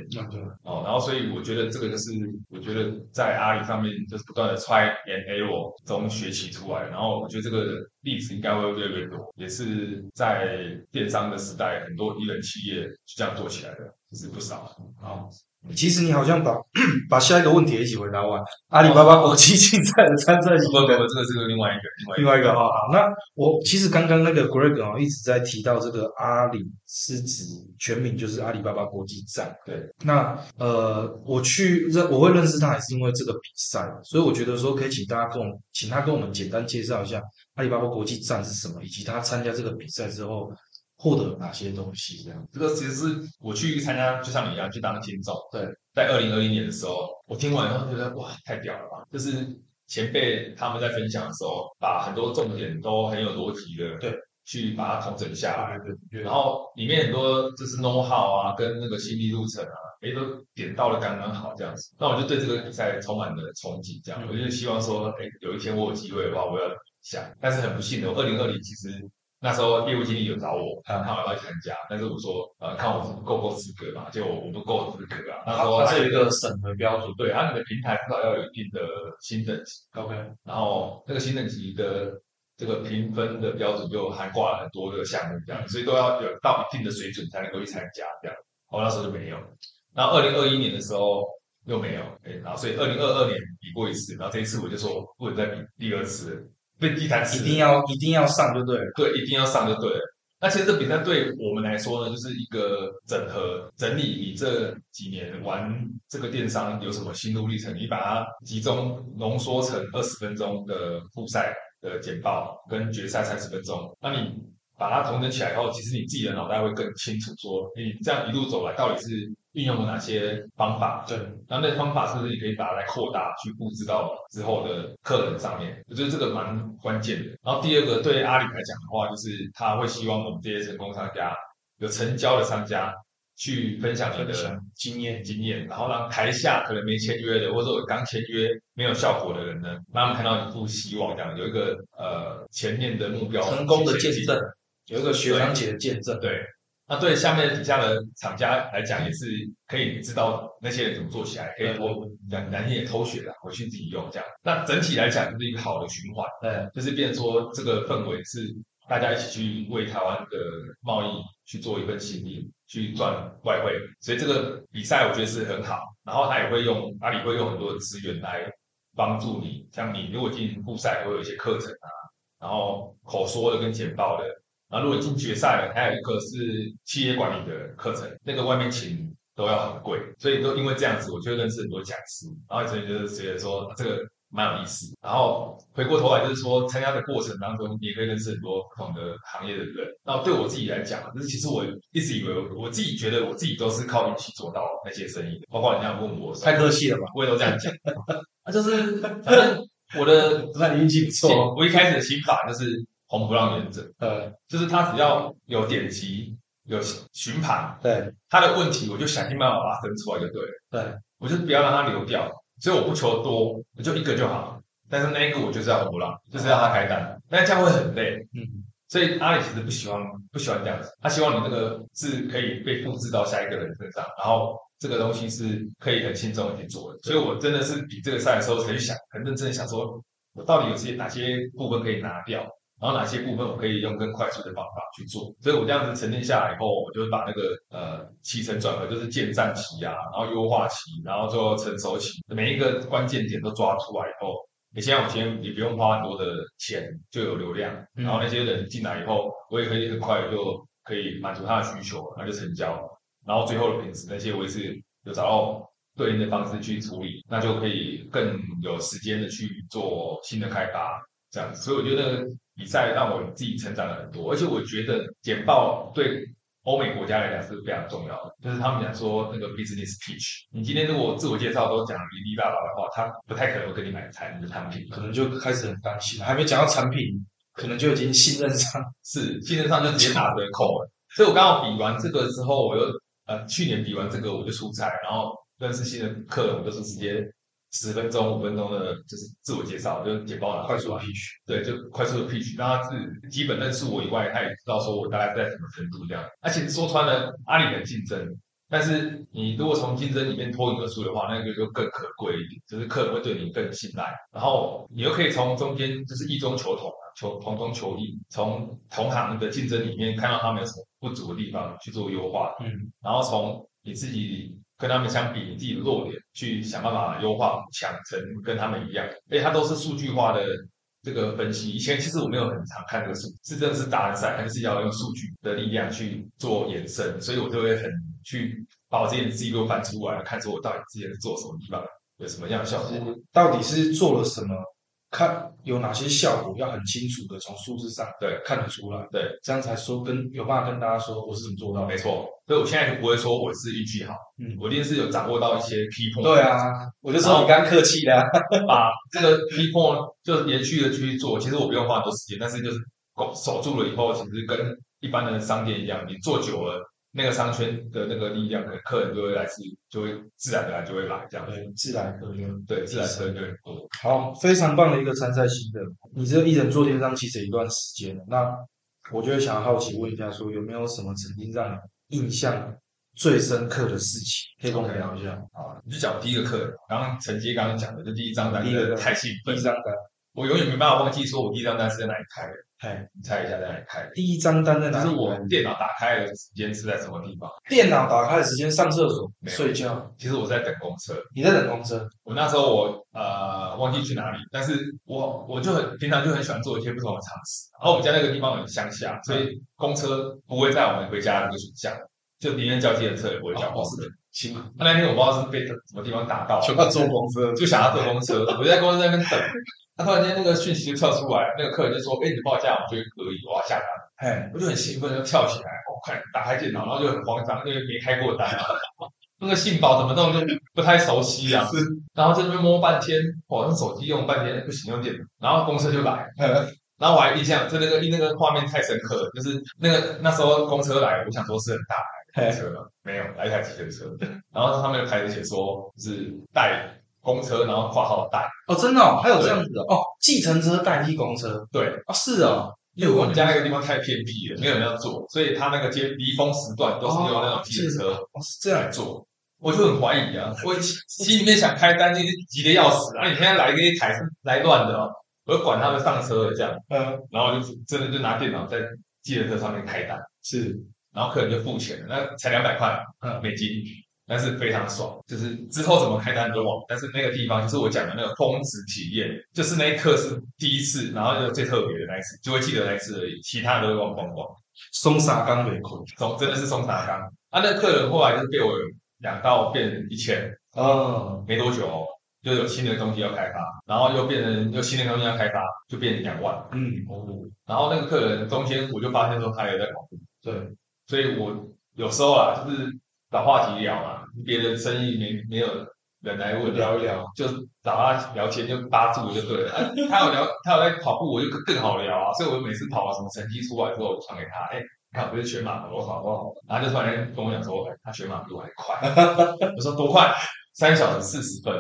哦，然后所以我觉得这个就是，我觉得在阿里上面就是不断的 try and error 中学习出来，然后我觉得这个例子应该会越来越多，也是在电商的时代，很多一人企业是这样做起来的，就是不少。好，其实你好像把 把下一个问题也一起回答完。阿里巴巴国际竞赛的参赛不不不，这个是另外一个，另外一个啊。好，那我其实刚刚那个 Greg 啊一直在提到这个阿里是指全名就是阿里巴巴国际站。对，那呃，我去认我会认识他，也是因为这个比赛，所以我觉得说可以请大家跟我请他跟我们简单介绍一下阿里巴巴国际站是什么，以及他参加这个比赛之后获得哪些东西这样。这个其实是我去参加，就像你一样去当听众。对，在二零二一年的时候，我听完以后觉得哇，太屌了吧！就是前辈他们在分享的时候，把很多重点都很有逻辑的，对，去把它统整下来。对对然后里面很多就是 know how 啊，跟那个心理路程啊，哎，都点到了刚刚好这样子。那我就对这个比赛充满了憧憬，这样，嗯我就希望说，哎，有一天我有机会的话，我要想。但是很不幸的，我二零二零其实那时候业务经理有找我，啊看我要不要参加，但是我说，呃，看我够不够资格嘛，结果我不够资格啊。那时候它它是有一个审核标准。对，它那个平台至少要有一定的新等级，OK，然后那个新等级的这个评分的标准就涵挂了很多的项目，这样，所以都要有到一定的水准才能够去参加，这样。我那时候就没有，然后二零二一年的时候又没有，哎，然后所以二零二二年比过一次，然后这一次我就说不能再比第二次了，被地毯一定要一定要上就对了。对，一定要上就对了。那其实这比赛对我们来说呢，就是一个整合、整理你这几年玩这个电商有什么心路历程，你把它集中浓缩成二十分钟的复赛的简报跟决赛三十分钟，那你把它统整起来以后，其实你自己的脑袋会更清楚，说你这样一路走来到底是运用了哪些方法，对，然后那方法是不是你可以把它来扩大，去布置到之后的客人上面？我觉得这个蛮关键的。然后第二个，对阿里来讲的话，就是他会希望我们这些成功商家、有成交的商家去分享你的经验经验，然后让台下可能没签约的，或者我刚签约没有效果的人呢，让他们看到一副希望，这样有一个呃前面的目标成功的见证，有一个学长姐的见证。对，那对下面底下的厂家来讲，也是可以知道那些人怎么做起来，可以多讲难听点偷学的，回去自己用这样。那整体来讲，就是一个好的循环，对，就是变成说这个氛围是大家一起去为台湾的贸易去做一份心力，去赚外汇。所以这个比赛我觉得是很好，然后他也会用阿里会用很多的资源来帮助你，像你如果进复赛，会有一些课程啊，然后口说的跟简报的。然后如果进决赛了，还有一个是企业管理的课程，那个外面请都要很贵，所以都因为这样子，我就认识很多讲师，然后所以就是觉得说、啊这个蛮有意思。然后回过头来就是说，参加的过程当中，你也可以认识很多不同的行业的人。那对我自己来讲，就是其实我一直以为我自己觉得我自己都是靠运气做到那些生意的，包括人家问我，太客气了吧？我也都这样讲，啊，就是反正我的 那你运气不错。我一开始的心法就是红不让原则。呃，就是他只要有点击、有询盘，对。他的问题我就想尽办法把它分出来就对了，对，我就不要让它流掉，所以我不求多，我就一个就好。但是那一个我就是要红不让，就是要他开单，但这样会很累。嗯，所以阿里其实不喜欢不喜欢这样子，他希望你那个是可以被复制到下一个人身上，然后这个东西是可以很轻松的去做的。所以我真的是比这个赛的时候才去想，很认真的想说，我到底有些哪些部分可以拿掉，然后哪些部分我可以用更快速的方法去做。所以我这样子沉淀下来以后，我就把那个呃起承转合，就是建站期啊，然后优化期，然后最后成熟期，每一个关键点都抓出来以后。你现在我今天也不用花很多的钱就有流量，嗯然后那些人进来以后，我也可以很快就可以满足他的需求，然后就成交，然后最后的品质那些我也是有找到对应的方式去处理，那就可以更有时间的去做新的开发，这样子。所以我觉得那比赛让我自己成长了很多，而且我觉得简报对欧美国家来讲是非常重要的，就是他们讲说那个 business pitch，你今天如果自我介绍都讲哩哩啦啦的话，他不太可能会跟你买产你的产品。可能就开始很担心，还没讲到产品，可能就已经信任上。是，信任上就直接打折扣了。所以我刚好比完这个之后，我又呃去年比完这个我就出差，然后认识新的客人，我就是直接十分钟、五分钟的，就是自我介绍，就是简报了快速的 pitch，对，就快速的 pitch，让他是基本认识我以外，他也知道说我大概在什么程度这样。而且说穿了，阿里很竞争，但是你如果从竞争里面脱颖而出的话，那个就更可贵一点，就是客人会对你更信赖，然后你又可以从中间就是异中求同啊，求同中求异，从同行的竞争里面看到他们有什么不足的地方去做优化，嗯，然后从你自己跟他们相比，你自己的弱点去想办法优化补强成跟他们一样，而且它都是数据化的这个分析。以前其实我没有很常看这个数，是真的是达人赛，还是要用数据的力量去做延伸，所以我就会很去把我自己的记录翻出来，看出我到底之前做什么地方有什么样的效果。到底是做了什么？看有哪些效果，要很清楚的从数字上对。看得出来，对，这样才说跟有办法跟大家说我是怎么做到的。没错，所以我现在就不会说我是运气好，嗯。我一定是有掌握到一些 point。对啊，我就说你刚客气的、啊，把这个 point 就延续的去做，其实我不用花很多时间，但是就是守住了以后，其实跟一般的商店一样，你做久了，那个商圈的那个力量，可能客人就会来自，就会自然而然就会来这样。对，自然而然。对，自然客人就会多。好，非常棒的一个参赛心得。你这个一人做电商其实一段时间了，那我就会想好奇问一下，说有没有什么曾经让你印象最深刻的事情，可以跟我们聊一下？啊，你就讲第一个客人，刚刚承接刚刚讲的，就第一张单，第一个太兴奋第一，张单，我永远没办法忘记说我第一张单是在哪里开的。哎，你猜一下在哪里开的？第一张单在哪里？就是我电脑打开的时间是在什么地方？电脑打开的时间上厕所、睡觉，其实我在等公车。你在等公车。我那时候我呃忘记去哪里，但是我我就很平常就很喜欢做一些不同的尝试。然后我们家那个地方很乡下，所以公车不会在我们回家的那个选项，就宁愿叫计程车也不会叫公车。辛苦，那那天我不知道是被什么地方打到，就要坐公车，就想要坐公车，我就在公车那边等。他突然间那个讯息就跳出来，那个客人就说：“哎，你报价，我觉得可以，我要下单。”哎，我就很兴奋，就跳起来，我、快打开电脑，然后就很慌张，因为没开过单啊，那个信保怎么弄就不太熟悉啊，然后在那边摸半天，我用手机用半天不行，用电脑，然后公车就来，然后我还印象，就那个那个画面太深刻了，就是那个那时候公车来，我想说是很大台的车嘛，没有，来一台计程车，然后上面的牌子写说是带公车，然后挂号带，哦，真的哦，还有这样子的哦，计程车代替公车，对，哦，是哦，因为我们家那个地方太偏僻了，没有人要坐，所以他那个接离峰时段都是用那种计程车哦是这样，来做。我就很怀疑啊，我心里面想开单，就是急得要死啊！你现在来一台是来乱的哦，我就管他们上车了这样，嗯，然后就真的就拿电脑在计程车上面开单，是，然后客人就付钱了，那才两百块嗯。美金，但是非常爽。就是之后怎么开单都忘，但是那个地方就是我讲的那个峰值体验，就是那一刻是第一次，然后就最特别的那一次，就会记得那一次而已，其他的都会忘光光。松沙冈北困，松真的是松沙缸啊！那客人后来就是被我养到变成一千，哦，没多久、哦、就有新的东西要开发，然后又变成又新的东西要开发，就变成两万。嗯，哦，然后那个客人中间我就发现说他有在跑步，对，所以我有时候啊就是找话题聊嘛，别人生意没没有人来问，聊一聊，就找他聊天就搭住就对了。啊他有聊，他有在跑步，我就更好聊啊。所以我每次跑了什么成绩出来之后，我就传给他，哎、看我是全马多好多好，然后就突然间跟我讲说，哎，他全马比我还快。我说多快？三小时四十分。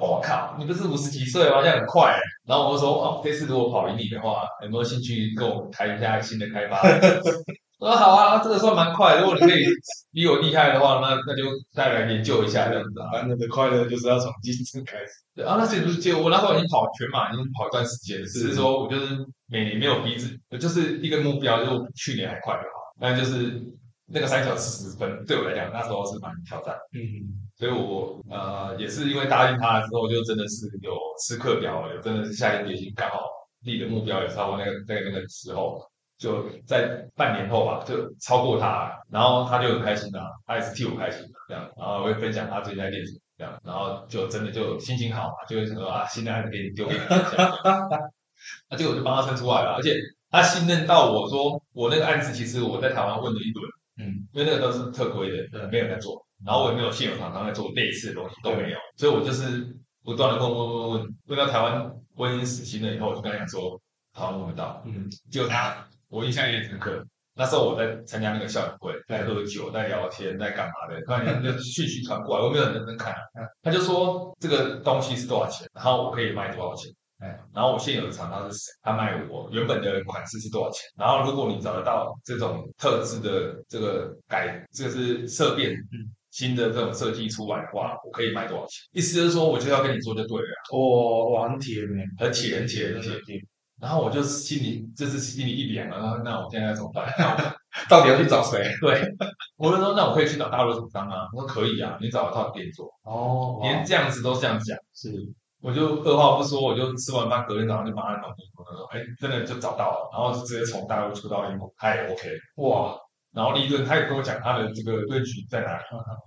我靠，你不是五十几岁吗？这样很快、欸。然后我就说，哦，这次如果跑赢你的话，有没有兴趣跟我谈一下新的开发？我说好啊，这个算蛮快。如果你可以比我厉害的话，那那就再来研究一下这样子啊。男人的快乐就是要从竞争开始，对啊，那其实就我那时候已经跑全马，已经跑一段时间，只是说我就是每年没有逼自己，我就是一个目标，就去年还快就好。但就是那个三小时四十分，对我来讲那时候是蛮挑战，嗯，所以我呃也是因为答应他之后，就真的是有吃课表了，有真的是下定决心，刚好立的目标也超过那个那个那个时候，就在半年后吧，就超过他了，然后他就很开心啊，他也是替我开心的这样，然后我会分享他最近在练什么这样，然后就真的就心情好嘛，就会说啊，新的案子给你丢给你一下，那结果就帮他生出来了，而且他信任到我说，我那个案子其实我在台湾问了一轮，嗯，因为那个都是特规的，对没有在做，然后我也没有现有厂商在做类似的东西都没有，所以我就是不断的问问问问，问到台湾婚姻死心了以后，我就跟他讲说，台湾问不到，嗯，结果他我印象也很深刻，那时候我在参加那个校友会，在喝酒，在聊天，在干嘛的，突然间就讯息传过来，我没有很认真看啊，他就说这个东西是多少钱，然后我可以卖多少钱。哎，然后我现有的厂商是谁？他卖我原本的款式是多少钱？然后如果你找得到这种特制的这个改，这个是色变，嗯，新的这种设计出来的话，我可以卖多少钱？意思就是说，我就要跟你做就对了。哦，哇，很铁呢，很铁，很铁，很铁。然后我就心里就是心里一凉啊，那我现在要怎么办？到底要去找谁？对，我就说那我可以去找大陆厂商啊。我说可以啊，你找得到店做。哦，连这样子都这样讲，是。我就二话不说，我就吃完饭隔天早上就马上搞英国，他说：“哎，真的就找到了，然后直接从大陆出到英国，他也 OK，哇！然后利润，他也跟我讲他的这个论据在哪里，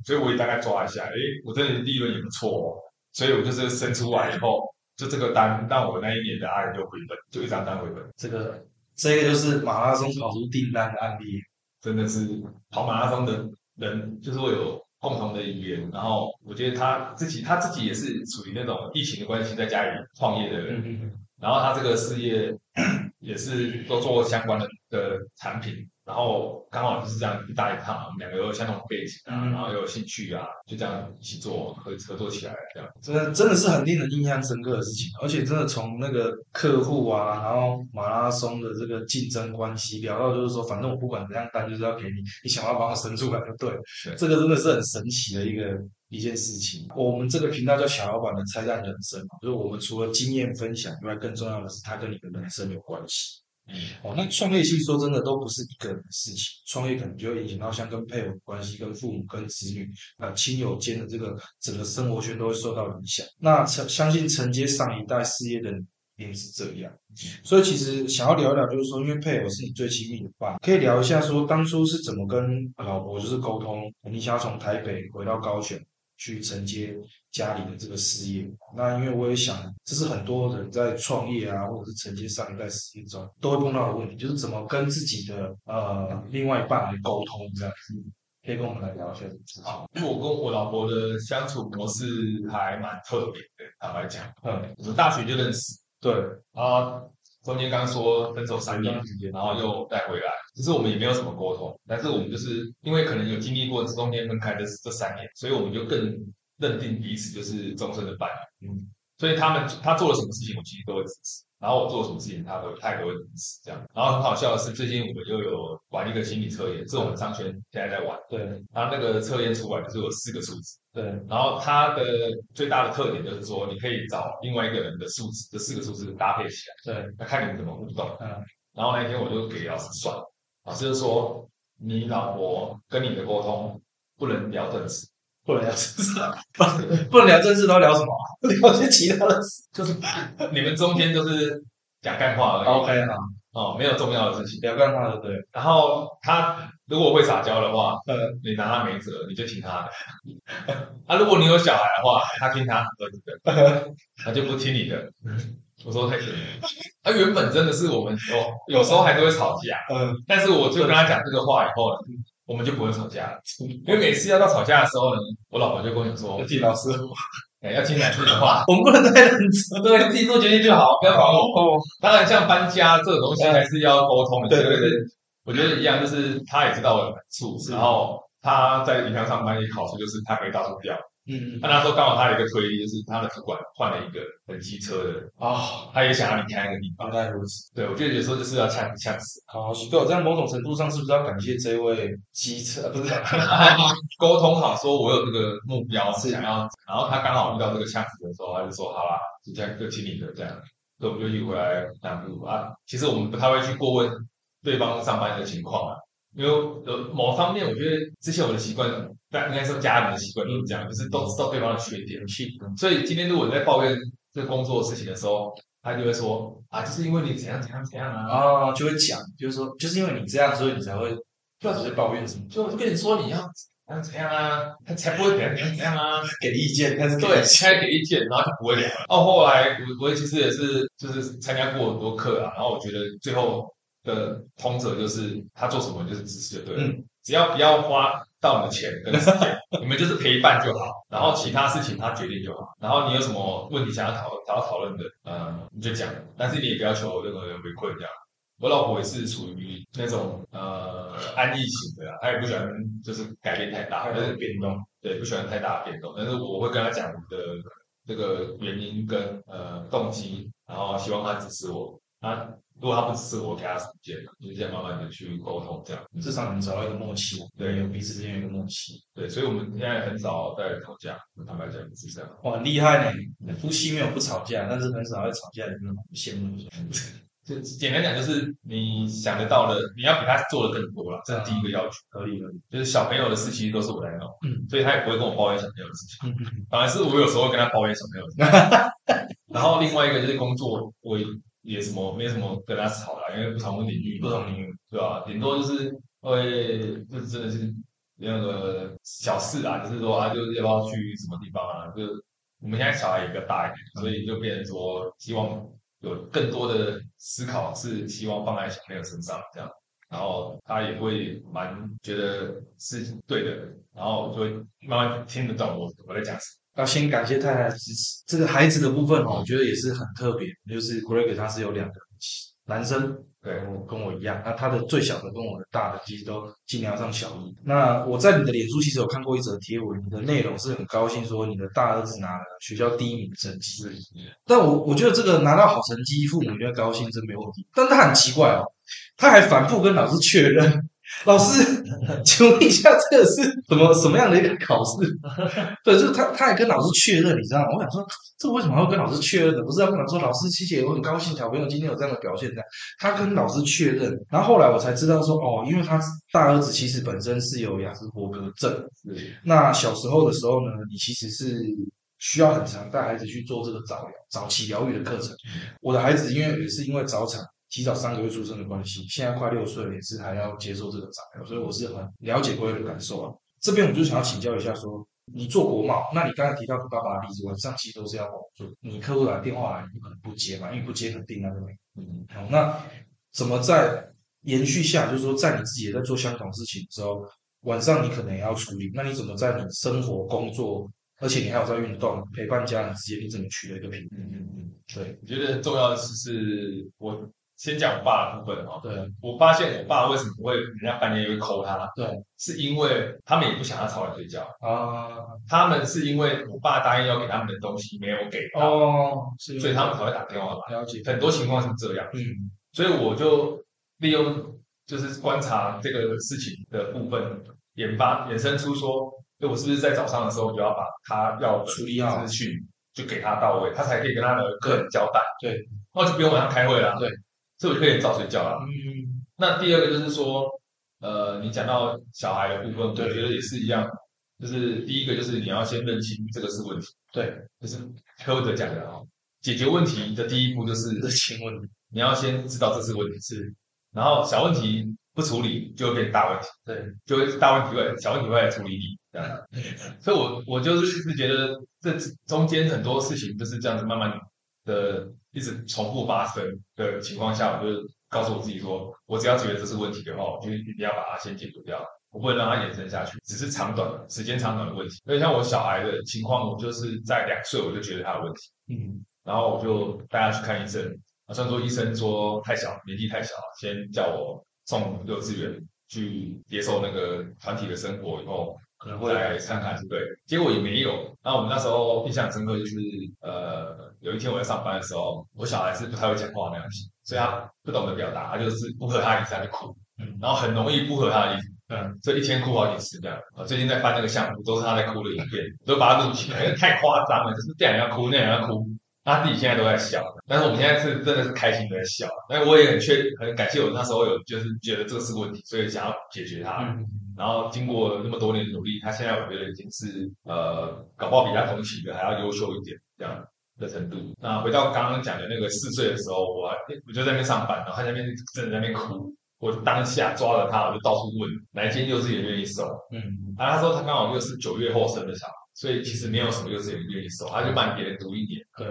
所以我也大概抓一下，哎，我这里利润也不错，哦，所以我就是生出来以后，就这个单让我那一年的阿姨就回本，就一张单回本。这个这个就是马拉松跑出订单的案例，真的是跑马拉松的人就是会有。共同的语言，然后我觉得他自己他自己也是属于那种疫情的关系在家里创业的人，然后他这个事业 也是都做相关的的产品。然后刚好就是这样一搭一趟，我们两个有相同背景啊，然后又有兴趣啊，就这样一起做合合作起来，这样真的真的是很令人印象深刻的事情。而且真的从那个客户啊，然后马拉松的这个竞争关系聊到就是说，反正我不管怎样单就是要给你，你想要把我生出来就对。这个真的是很神奇的一个一件事情。我们这个频道叫小老板的拆弹人生嘛，就是我们除了经验分享以外，更重要的是它跟你的人生有关系。哦，那创业其实说真的都不是一个人的事情，创业可能就会影响到像跟配偶关系、跟父母、跟子女啊、亲友间的这个整个生活圈都会受到影响。那承相信承接上一代事业的也是这样，所以其实想要聊一聊，就是说，因为配偶是你最亲密的伴，可以聊一下说当初是怎么跟老婆就是沟通，你想要从台北回到高雄。去承接家里的这个事业，那因为我也想，这是很多人在创业啊，或者是承接上一代事业中都会碰到的问题，就是怎么跟自己的呃另外一半来沟通这样子，可以跟我们来聊一下。好，因为我跟我老婆的相处模式还蛮特别的，坦白讲，嗯，我们大学就认识，对啊。中间刚说分手三年，然后又带回来，其实我们也没有什么沟通，但是我们就是因为可能有经历过中间分开的这三年，所以我们就更认定彼此就是终身的伴侣。嗯，所以他们他做了什么事情，我其实都会支持。然后我做什么事情，他会他也都会支持这样。然后很好笑的是，最近我们又有玩一个心理测验，是我们商圈现在在玩。对，他那个测验出来就是有四个数字。对，然后它的最大的特点就是说，你可以找另外一个人的数字，这四个数字搭配起来。对，那看你们怎么互动。嗯。然后那天我就给老师算，老师就说，你老婆跟你的沟通不能聊政治。不能聊政治，不能聊政治，都聊什么？聊些其他的事，就是你们中间就是讲干话而已。OK 好，哦，没有重要的事情，聊干话的对。然后他如果会撒娇的话，嗯，你拿他没辙，你就听他的。啊，如果你有小孩的话，他听他儿子的，他就不听你的。我说太可怜。他原本真的是我们有有时候还是会吵架，嗯，但是我就跟他讲这个话以后。我们就不会吵架了，因为每次要到吵架的时候呢，我老婆就跟我说：“要听老师，哎，要听男生的话，我们不能太认真，对，自己做决定就好，不要管我。”当然，像搬家这种东西还是要沟通的。对对对，我觉得一样，就是他也知道我的难处，然后他在银行上班也好处就是他可以到处调。嗯，那他说刚好他有一个推力，就是他的主管换了一个很机车的哦，他也想要离开那个地方。原来如此，对我觉得有时候就是要呛呛死。好，对，这样某种程度上是不是要感谢这位机车？不是，沟通好，说我有这个目标是想要，然后他刚好遇到这个呛死的时候，他就说好啦，就这样就听你的这样，所以我们就一回来讲啊，其实我们不太会去过问对方上班的情况啊。因为呃某方面，我觉得之前我的习惯，但应该说家人的习惯都是这样，就是都知道对方的缺点。所以今天如果在抱怨这个工作的事情的时候，他就会说啊，就是因为你怎样怎样怎样啊，啊，就会讲，就是说，就是因为你这样，所以你才会不只是抱怨什么，就就跟你说你要怎样怎样啊，他才不会怎样怎样怎样啊，给意见，但是对，才给意见，然后就不会聊了。哦，后来我我其实也是就是参加过很多课啊，然后我觉得最后。的通则就是他做什么就是支持就对了，只要不要花到你的钱跟时间，你们就是陪伴就好，然后其他事情他决定就好。然后你有什么问题想要讨想要讨论的，呃，你就讲，但是你也不要求任何人回馈这样。我老婆也是属于那种呃安逸型的啦，她也不喜欢就是改变太大，但是变动，对，不喜欢太大的变动。但是我会跟她讲我的这个原因跟呃动机，然后希望她支持我。那如果他不支持我，给他时间，就是这样慢慢的去沟通，这样至少能找到一个默契，对有彼此之间有一个默契。对，所以我们现在很少在吵架，坦白讲是这样。哇，很厉害呢！夫妻没有不吵架，但是很少会吵架的那种羡慕。就简单讲，就是你想得到的，你要比他做的更多了，这是第一个要求。合理合理。就是小朋友的事，其实都是我来弄，嗯所以他也不会跟我抱怨小朋友的事情，反而是我有时候会跟他抱怨小朋友的事情。然后另外一个就是工作，我也什么没什么跟他吵啦，因为不同领域，不同领域，对吧？顶多就是会，就是真的是那个小事啊，就是说啊，就是要不要去什么地方啊？就我们现在小孩也比较大一点，所以就变成说，希望有更多的思考是希望放在小朋友身上，这样，然后他也会蛮觉得是对的，然后就会慢慢听得懂我我在讲什么。要先感谢太太的支持。这个孩子的部分哦，我觉得也是很特别，就是 Greg 他是有两个男生，对跟我一样，那他的最小的跟我的大的其实都今年要上小一。那我在你的脸书其实有看过一则贴文，你的内容是很高兴说你的大儿子拿了学校第一名的成绩，但我我觉得这个拿到好成绩，父母应该高兴，这没有问题。但他很奇怪哦，他还反复跟老师确认。老师，请问一下，这个是什么什么样的一个考试？对，就是他，他还跟老师确认，你知道吗？我想说，这为什么要跟老师确认的？不是要跟老师说，老师谢谢，我很高兴小朋友今天有这样的表现的。他跟老师确认，然后后来我才知道说，哦，因为他大儿子其实本身是有雅斯伯格症，是那小时候的时候呢，你其实是需要很长带孩子去做这个早疗、早期疗愈的课程。我的孩子因为也是因为早产。提早三个月出生的关系，现在快六岁了，也是还要接受这个长疗，所以我是很了解各位的感受啊。这边我就想要请教一下说你做国贸，那你刚才提到你爸爸的例子，晚上其实都是要工作，你客户打电话来，你可能不接嘛，因为不接肯定那个没。嗯，好，那怎么在延续下，就是说在你自己也在做相同事情之后，晚上你可能也要处理，那你怎么在你生活、工作，而且你还有在运动、陪伴家人之间，你怎么取得一个平衡？嗯嗯嗯，对我觉得很重要的是，是我先讲我爸的部分哦。对。我发现我爸为什么会人家半夜会扣他，对。是因为他们也不想要早点睡觉，啊，他们是因为我爸答应要给他们的东西没有给到，哦，是。所以他们才会打电话来。了解，很多情况是这样，嗯。所以我就利用就是观察这个事情的部分，研发衍生出说，哎，我是不是在早上的时候就要把他要的处理好。资讯就给他到位，他才可以跟他的客人交代，对，那就不用晚上开会了，对，所以我就可以早睡觉了。嗯，那第二个就是说，呃，你讲到小孩的部分，我觉得也是一样，就是第一个就是你要先认清这个是问题，对，就是柯文哲讲的哦，解决问题的第一步就是认清问题你要先知道这是问题，是，然后小问题不处理就会变大问题，对，就会大问题会小问题会来处理你，这样。所以我我就是一直觉得这中间很多事情就是这样子慢慢的一直重复发生的情况下，我就告诉我自己说，我只要觉得这是问题的话，我就一定要把它先解决掉。我不能让它延伸下去，只是长短时间长短的问题。所以像我小孩的情况，我就是在两岁我就觉得他有问题，嗯，然后我就带他去看医生。啊，虽然说医生说太小，年纪太小，先叫我送幼稚园去接受那个团体的生活，以后可能会来看看。对，结果也没有。那我们那时候印象深刻，就是呃，有一天我在上班的时候，我小孩是不太会讲话那样子，所以他不懂得表达，他就是不合他的意思他就哭，嗯然后很容易不合他的意思。嗯，所以一天哭好几次这样。啊，最近在翻那个相簿，都是他在哭的影片，都把他录起来，因 为太夸张了，就是这样要哭，那样要哭。他自己现在都在笑，但是我们现在是真的是开心的在笑。但我也很确很感谢我那时候有就是觉得这个是个问题，所以想要解决它。嗯，然后经过那么多年的努力，他现在我觉得已经是呃，搞不好比他同期的还要优秀一点这样的程度。那回到刚刚讲的那个四岁的时候，我我就在那边上班，然后他在那边真的在那边哭，我当下抓了他，我就到处问哪一间幼稚园愿意收。嗯，啊，他说他刚好又是九月后生的小孩，所以其实没有什么幼稚园愿意收，他就帮别人读一年。对，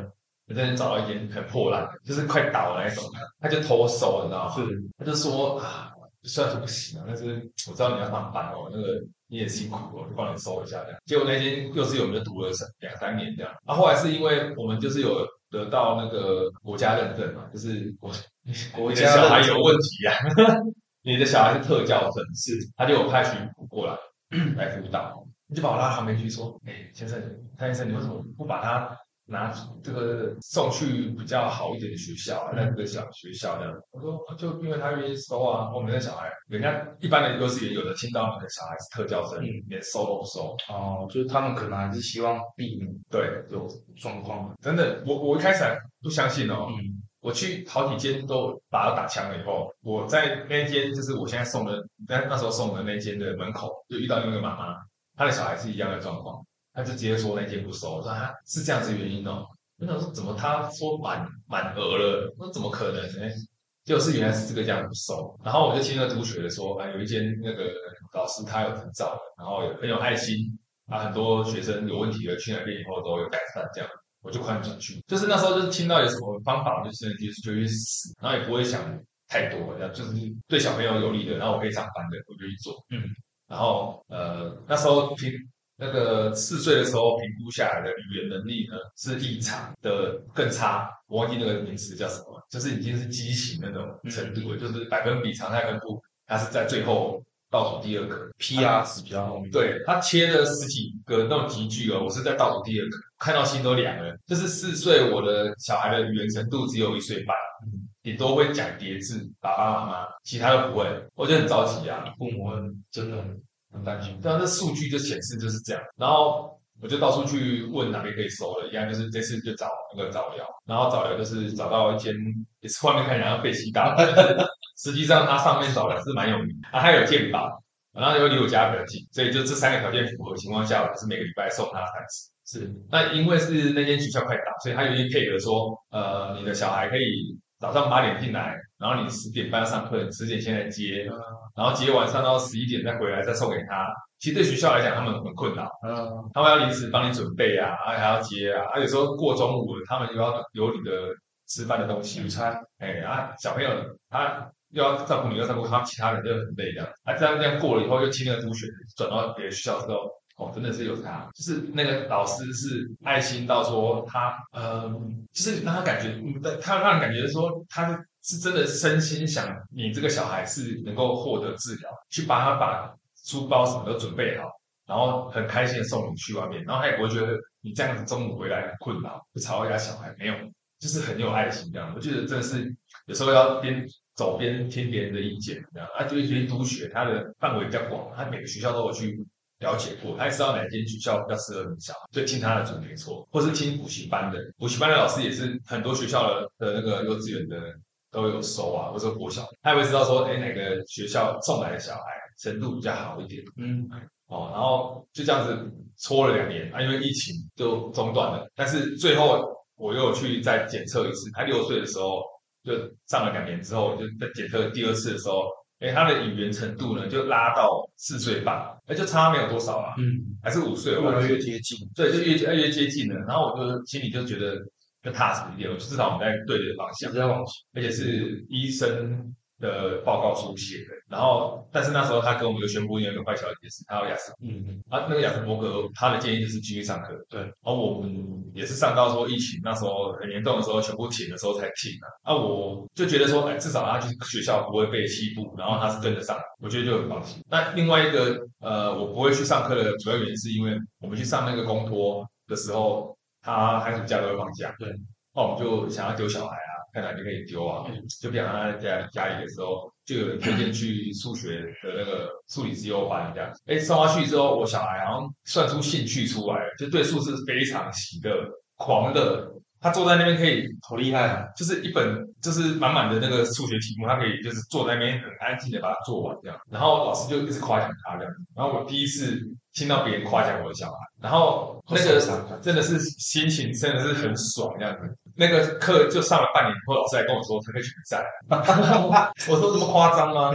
我在那找到一间很破烂，就是快倒的那一种，他就偷收，你知道吗？是，他就说啊，虽然说不行啊，但是我知道你要上班哦，那个你也辛苦哦，就帮你收一下这样。结果那间幼稚园我们就读了两三年这样。啊，后来是因为我们就是有得到那个国家认证嘛，就是国 国你的小孩有问题啊，你的小孩是特教生，是他就有派巡抚过来来辅导，你就把我拉旁边去说，哎，先生，蔡先生，你为什么不把他拿这个送去比较好一点的学校啊？那个小学校的？我说就因为他愿意收啊，我们的小孩，人家一般的幼稚园有的听到你的小孩是特教生，连收都不收。哦，就是他们可能还是希望避免对，有状况。真的，我我一开始还不相信哦。嗯，我去好几间都把他打枪了以后，我在那间就是我现在送的，那那时候送的那间的门口就遇到那个妈妈，她的小孩是一样的状况，她就直接说那间不收，我说啊是这样子原因哦。我想说怎么他说满满额了，那怎么可能呢？就是原来是这个这样不收，然后我就听了督学的说，啊有一间那个老师他有很照，然后有很有爱心，啊很多学生有问题的去那边以后都有改善这样。我就快转去，就是那时候就是听到有什么方法，就是就是就去死，然后也不会想太多，这样就是对小朋友有利的，然后我可以上班的，我就去做。嗯，然后呃那时候评那个四岁的时候评估下来的语言能力呢是异常的更差，我忘记那个名词叫什么，就是已经是畸形的那种程度了，就是百分比常态分布，它是在最后倒数第二个。PR 是比较后面。对他切了十几个那种集句哦，我是在倒数第二个，看到心都凉了。就是四岁，我的小孩的语言程度只有一岁半，嗯顶多会讲叠字，爸爸妈妈，其他都不会，我就很着急啊。父母真的很很担心。对啊，这数据就显示就是这样。然后我就到处去问哪边可以收了，一样就是这次就找那个早疗，然后早疗就是找到一间也是外面看起来像废弃大楼，实际上它上面早疗是蛮有名，啊，它有健保，然后又离我家比较近，所以就这三个条件符合的情况下，我是每个礼拜送他三次。是，那因为是那间学校快打，所以他有一配合说，呃，你的小孩可以早上八点进来，然后你十点半上课，十点先来接，然后接完上到十一点再回来再送给他。其实对学校来讲，他们很困扰，嗯，他们要临时帮你准备啊，啊还要接啊，啊有时候过中午了，他们又要有你的吃饭的东西午，餐哎啊小朋友他又要照顾你，又要照顾他其他人，就很累这样。啊这样这样过了以后，又听那个督学转到别的学校之后，哦，真的是有差，就是那个老师是爱心到说他，呃，就是让他感觉，嗯他让人感觉说他是真的身心想你这个小孩是能够获得治疗，去把他把书包什么都准备好，然后很开心的送你去外面，然后他也不会觉得你这样子中午回来很困扰，不吵人家小孩，没有，就是很有爱心这样。我觉得真的是有时候要边走边听别人的意见，这样啊，就是学督学，它的范围比较广，他每个学校都有去了解过，他也知道哪间学校比较适合你小孩，就听他的准没错，或是听补习班的，补习班的老师也是很多学校的的那个幼稚园的都有收啊，或者说国小，他也会知道说，哎，哪个学校送来的小孩程度比较好一点。嗯，哦，然后就这样子搓了两年啊，因为疫情就中断了。但是最后我又有去再检测一次，他六岁的时候就上了两年之后，就在检测第二次的时候，哎，他的语言程度呢就拉到四岁半，哎，就差没有多少啊，嗯，还是五岁，越来越接近。对，就越越越接近了。然后我就心里就觉得更踏实一点，至少我们在对的方向一。直在往前。而且是医生的报告书写的。然后，但是那时候他跟我们就宣布有一个坏消息是，他要雅思嗯嗯，啊，那个雅思伯格他的建议就是继续上课。对，然后我们也是上到说疫情那时候很严重的时候，全部停的时候才停啊。啊，我就觉得说，哎，至少他去学校不会被欺负，然后他是跟得上，我觉得就很放心。那另外一个呃，我不会去上课的主要原因是因为我们去上那个公托的时候，他寒暑假都会放假。对，那我们就想要丢小孩啊，看哪里可以丢啊，嗯就不想让他在家家里的时候，就有人推荐去数学的那个数理自优班这样。哎，送他去之后，我小孩好像算出兴趣出来了，就对数字非常喜乐、狂热。他坐在那边可以，好厉害啊！就是一本就是满满的那个数学题目，他可以就是坐在那边很安静的把它做完这样。然后老师就一直夸奖他这样。然后我第一次听到别人夸奖我的小孩，然后那个真的是心情真的是很爽这样子。那个课就上了半年以后，老师还跟我说他可以去比赛。我说这么夸张吗？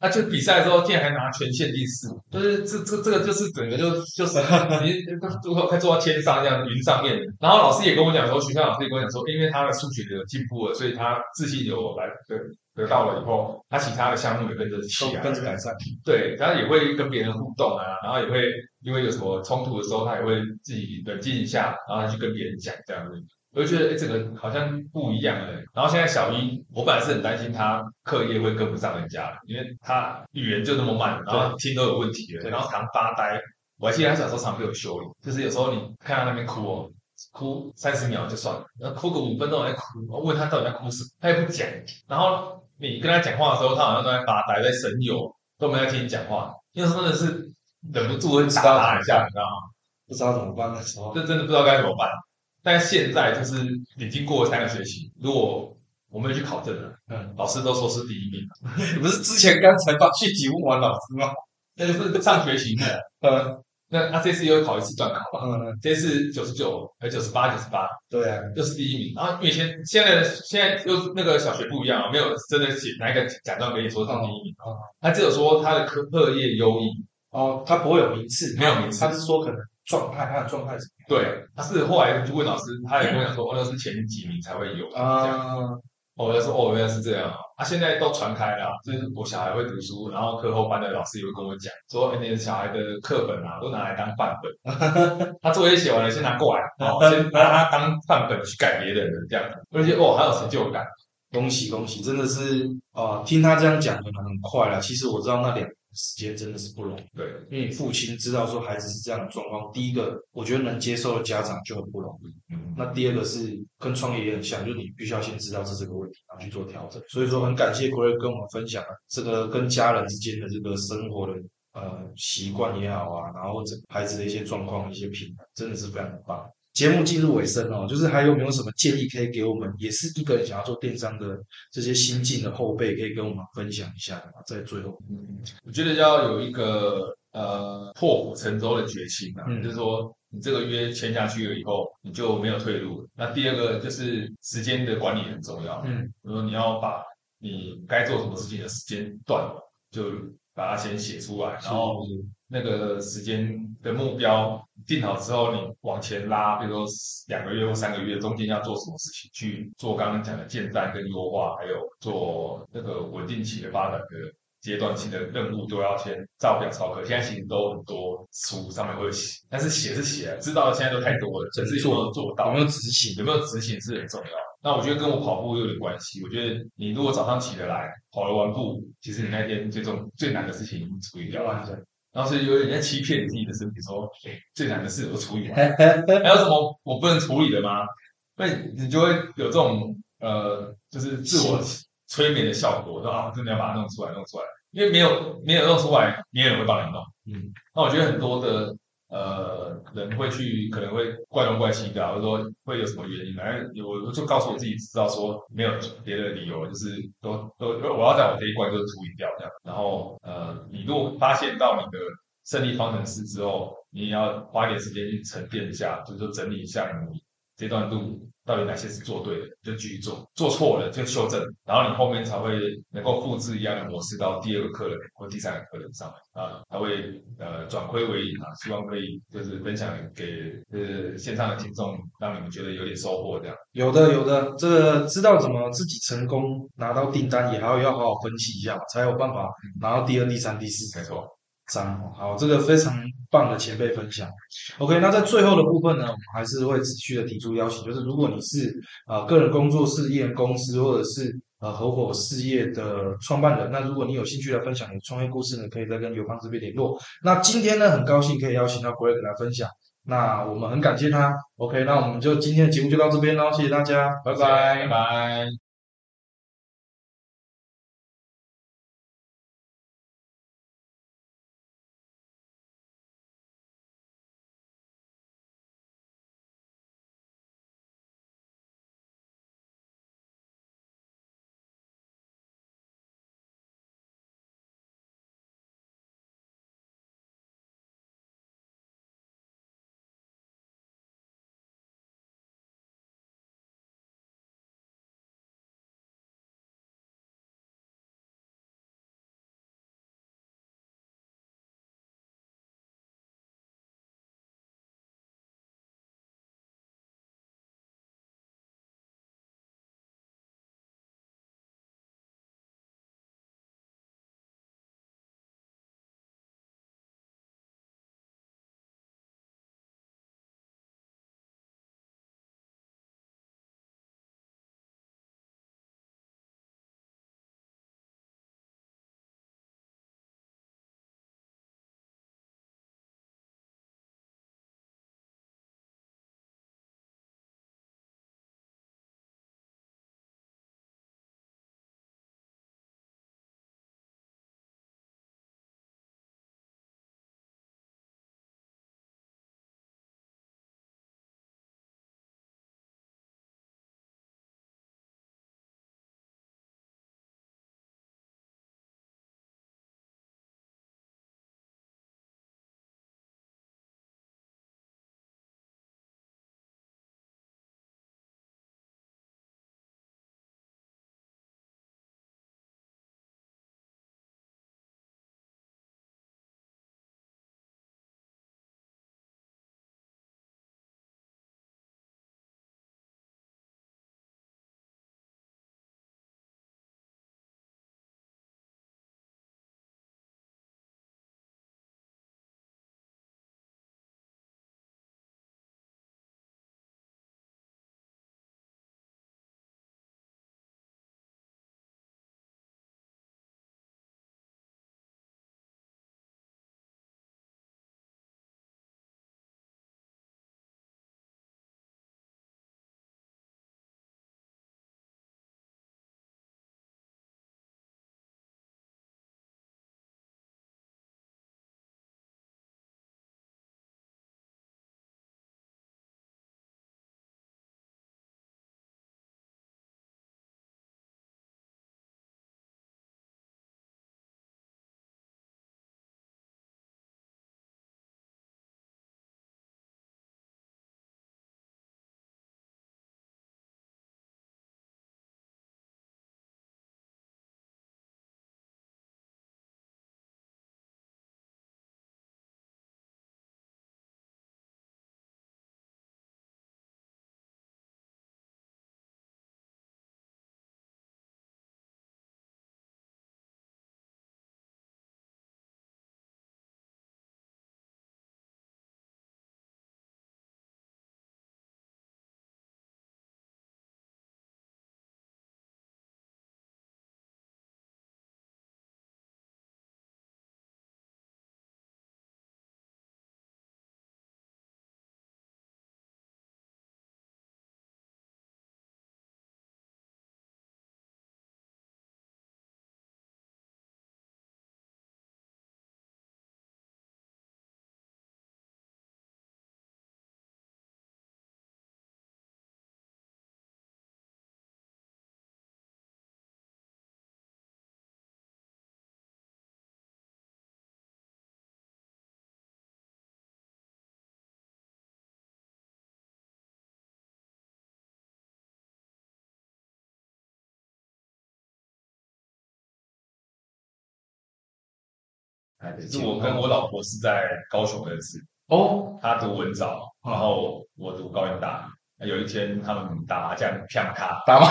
他 就比赛的时候，竟然还拿全县第四，就是这这这个就是整个就就是你如果快做到天上这样云上面。然后老师也跟我讲说，学校老师也跟我讲说，因为他的数学有进步了，所以他自信有来的得到了以后，他其他的项目也跟着起来，跟着改善。对，他也会跟别人互动啊，然后也会因为有什么冲突的时候，他也会自己冷静一下，然后他去跟别人讲这样子。我就觉得，哎，这个好像不一样了。然后现在小一，我本来是很担心他课业会跟不上人家，因为他语言就那么慢，然后听都有问题了，然后常发呆。我还记得他小时候常被我修理，就是有时候你看他那边哭哦，哭三十秒就算了，然后哭个五分钟还哭，我问他到底在哭什么，他也不讲。然后你跟他讲话的时候，他好像都在发呆，在神游，都没在听你讲话。因为真的是忍不住会打他一下，你知道吗？不知道怎么办的时候，这真的不知道该怎么办。但现在就是已经过了三个学期，如果我们去考证了，嗯，老师都说是第一名。你 不是之前刚才把具体问完老师吗？那就是上学期的，嗯，那那这次又考一次段考吧，嗯，这次九十九还九十八九十八，对啊，又是第一名。然后以前现在的现在又那个小学不一样啊，没有真的写哪一个奖状给你说上第一名啊，他只有说他的课课业优异。哦，他不会有名次，没有名次，他是说可能状态，他的状态是。对，他是后来就问老师，他也跟我讲说，哦，那是前几名才会有啊。我就说，哦，原来是这样啊。他现在都传开了，就是我小孩会读书，然后课后班的老师也会跟我讲，说，哎，你的小孩的课本啊，都拿来当范本。他作业写完了，先拿过来，先 拿他当范本去改别人的这样。而且，哦，还有成就感，恭喜恭喜，真的是啊，听他这样讲可能很快了。其实我知道那两。时间真的是不容易，对，因为你父亲知道说孩子是这样的状况，第一个我觉得能接受的家长就很不容易，嗯，那第二个是跟创业也很像，就是你必须要先知道是这个问题，然后去做调整。所以说很感谢 Greg 跟我们分享了这个跟家人之间的这个生活的呃习惯也好啊，然后这孩子的一些状况、一些平衡，真的是非常的棒。节目进入尾声哦，就是还有没有什么建议可以给我们？也是一个想要做电商的这些新进的后辈，可以跟我们分享一下吗？在最后，嗯，我觉得要有一个呃破釜沉舟的决心啊，就是说你这个约签下去了以后，你就没有退路。那第二个就是时间的管理很重要，嗯，比如说你要把你该做什么事情的时间段，就把它先写出来，然后。那个时间的目标定好之后，你往前拉，比如说两个月或三个月，中间要做什么事情去做刚刚讲的建站跟优化，还有做那个稳定期的发展的阶段性的任务，都要先照表操课。现在其实都很多书上面会写，但是写是写，知道的现在都太多了，只是做做到有没有执行，有没有执行是很重要。那我觉得跟我跑步有点关系。我觉得你如果早上起得来，跑了完步，其实你那天最重最难的事情已经处理掉了。然后是有点在欺骗你自己的身体，说最难的事我处理完，还有什么我不能处理的吗？那你就会有这种呃，就是自我催眠的效果，说啊，真的要把它弄出来，弄出来，因为没有没有弄出来，没有人会帮你弄。嗯，那我觉得很多的。呃，人会去可能会怪东怪西的，或者说会有什么原因？反正我就告诉我自己，知道说没有别的理由，就是都都我要在我这一关就是处理掉这样。然后呃，你如果发现到你的胜利方程式之后，你也要花点时间去沉淀一下，就是说整理一下你这段路。到底哪些是做对的，就继续做；做错了就修正，然后你后面才会能够复制一样的模式到第二个客人或第三个客人上来啊，他会呃转亏为盈啊。希望可以就是分享给呃线上的听众，让你们觉得有点收获这样。有的有的，这个知道怎么自己成功拿到订单，也还要要好好分析一下，才有办法拿到第二、第三、第四。没错。三好，这个非常棒的前辈分享。OK，那在最后的部分呢，我们还是会持续的提出邀请，就是如果你是呃个人工作室、艺人公司或者是呃合伙事业的创办人，那如果你有兴趣来分享你的创业故事呢，可以再跟尤康这边联络。那今天呢，很高兴可以邀请到 Greg 来分享，那我们很感谢他。OK，那我们就今天的节目就到这边喽，谢谢大家，拜拜，拜拜。是我跟我老婆是在高雄认识，哦，她读文藻，嗯。然后我读高雄大。有一天他们打麻将，骗他，打麻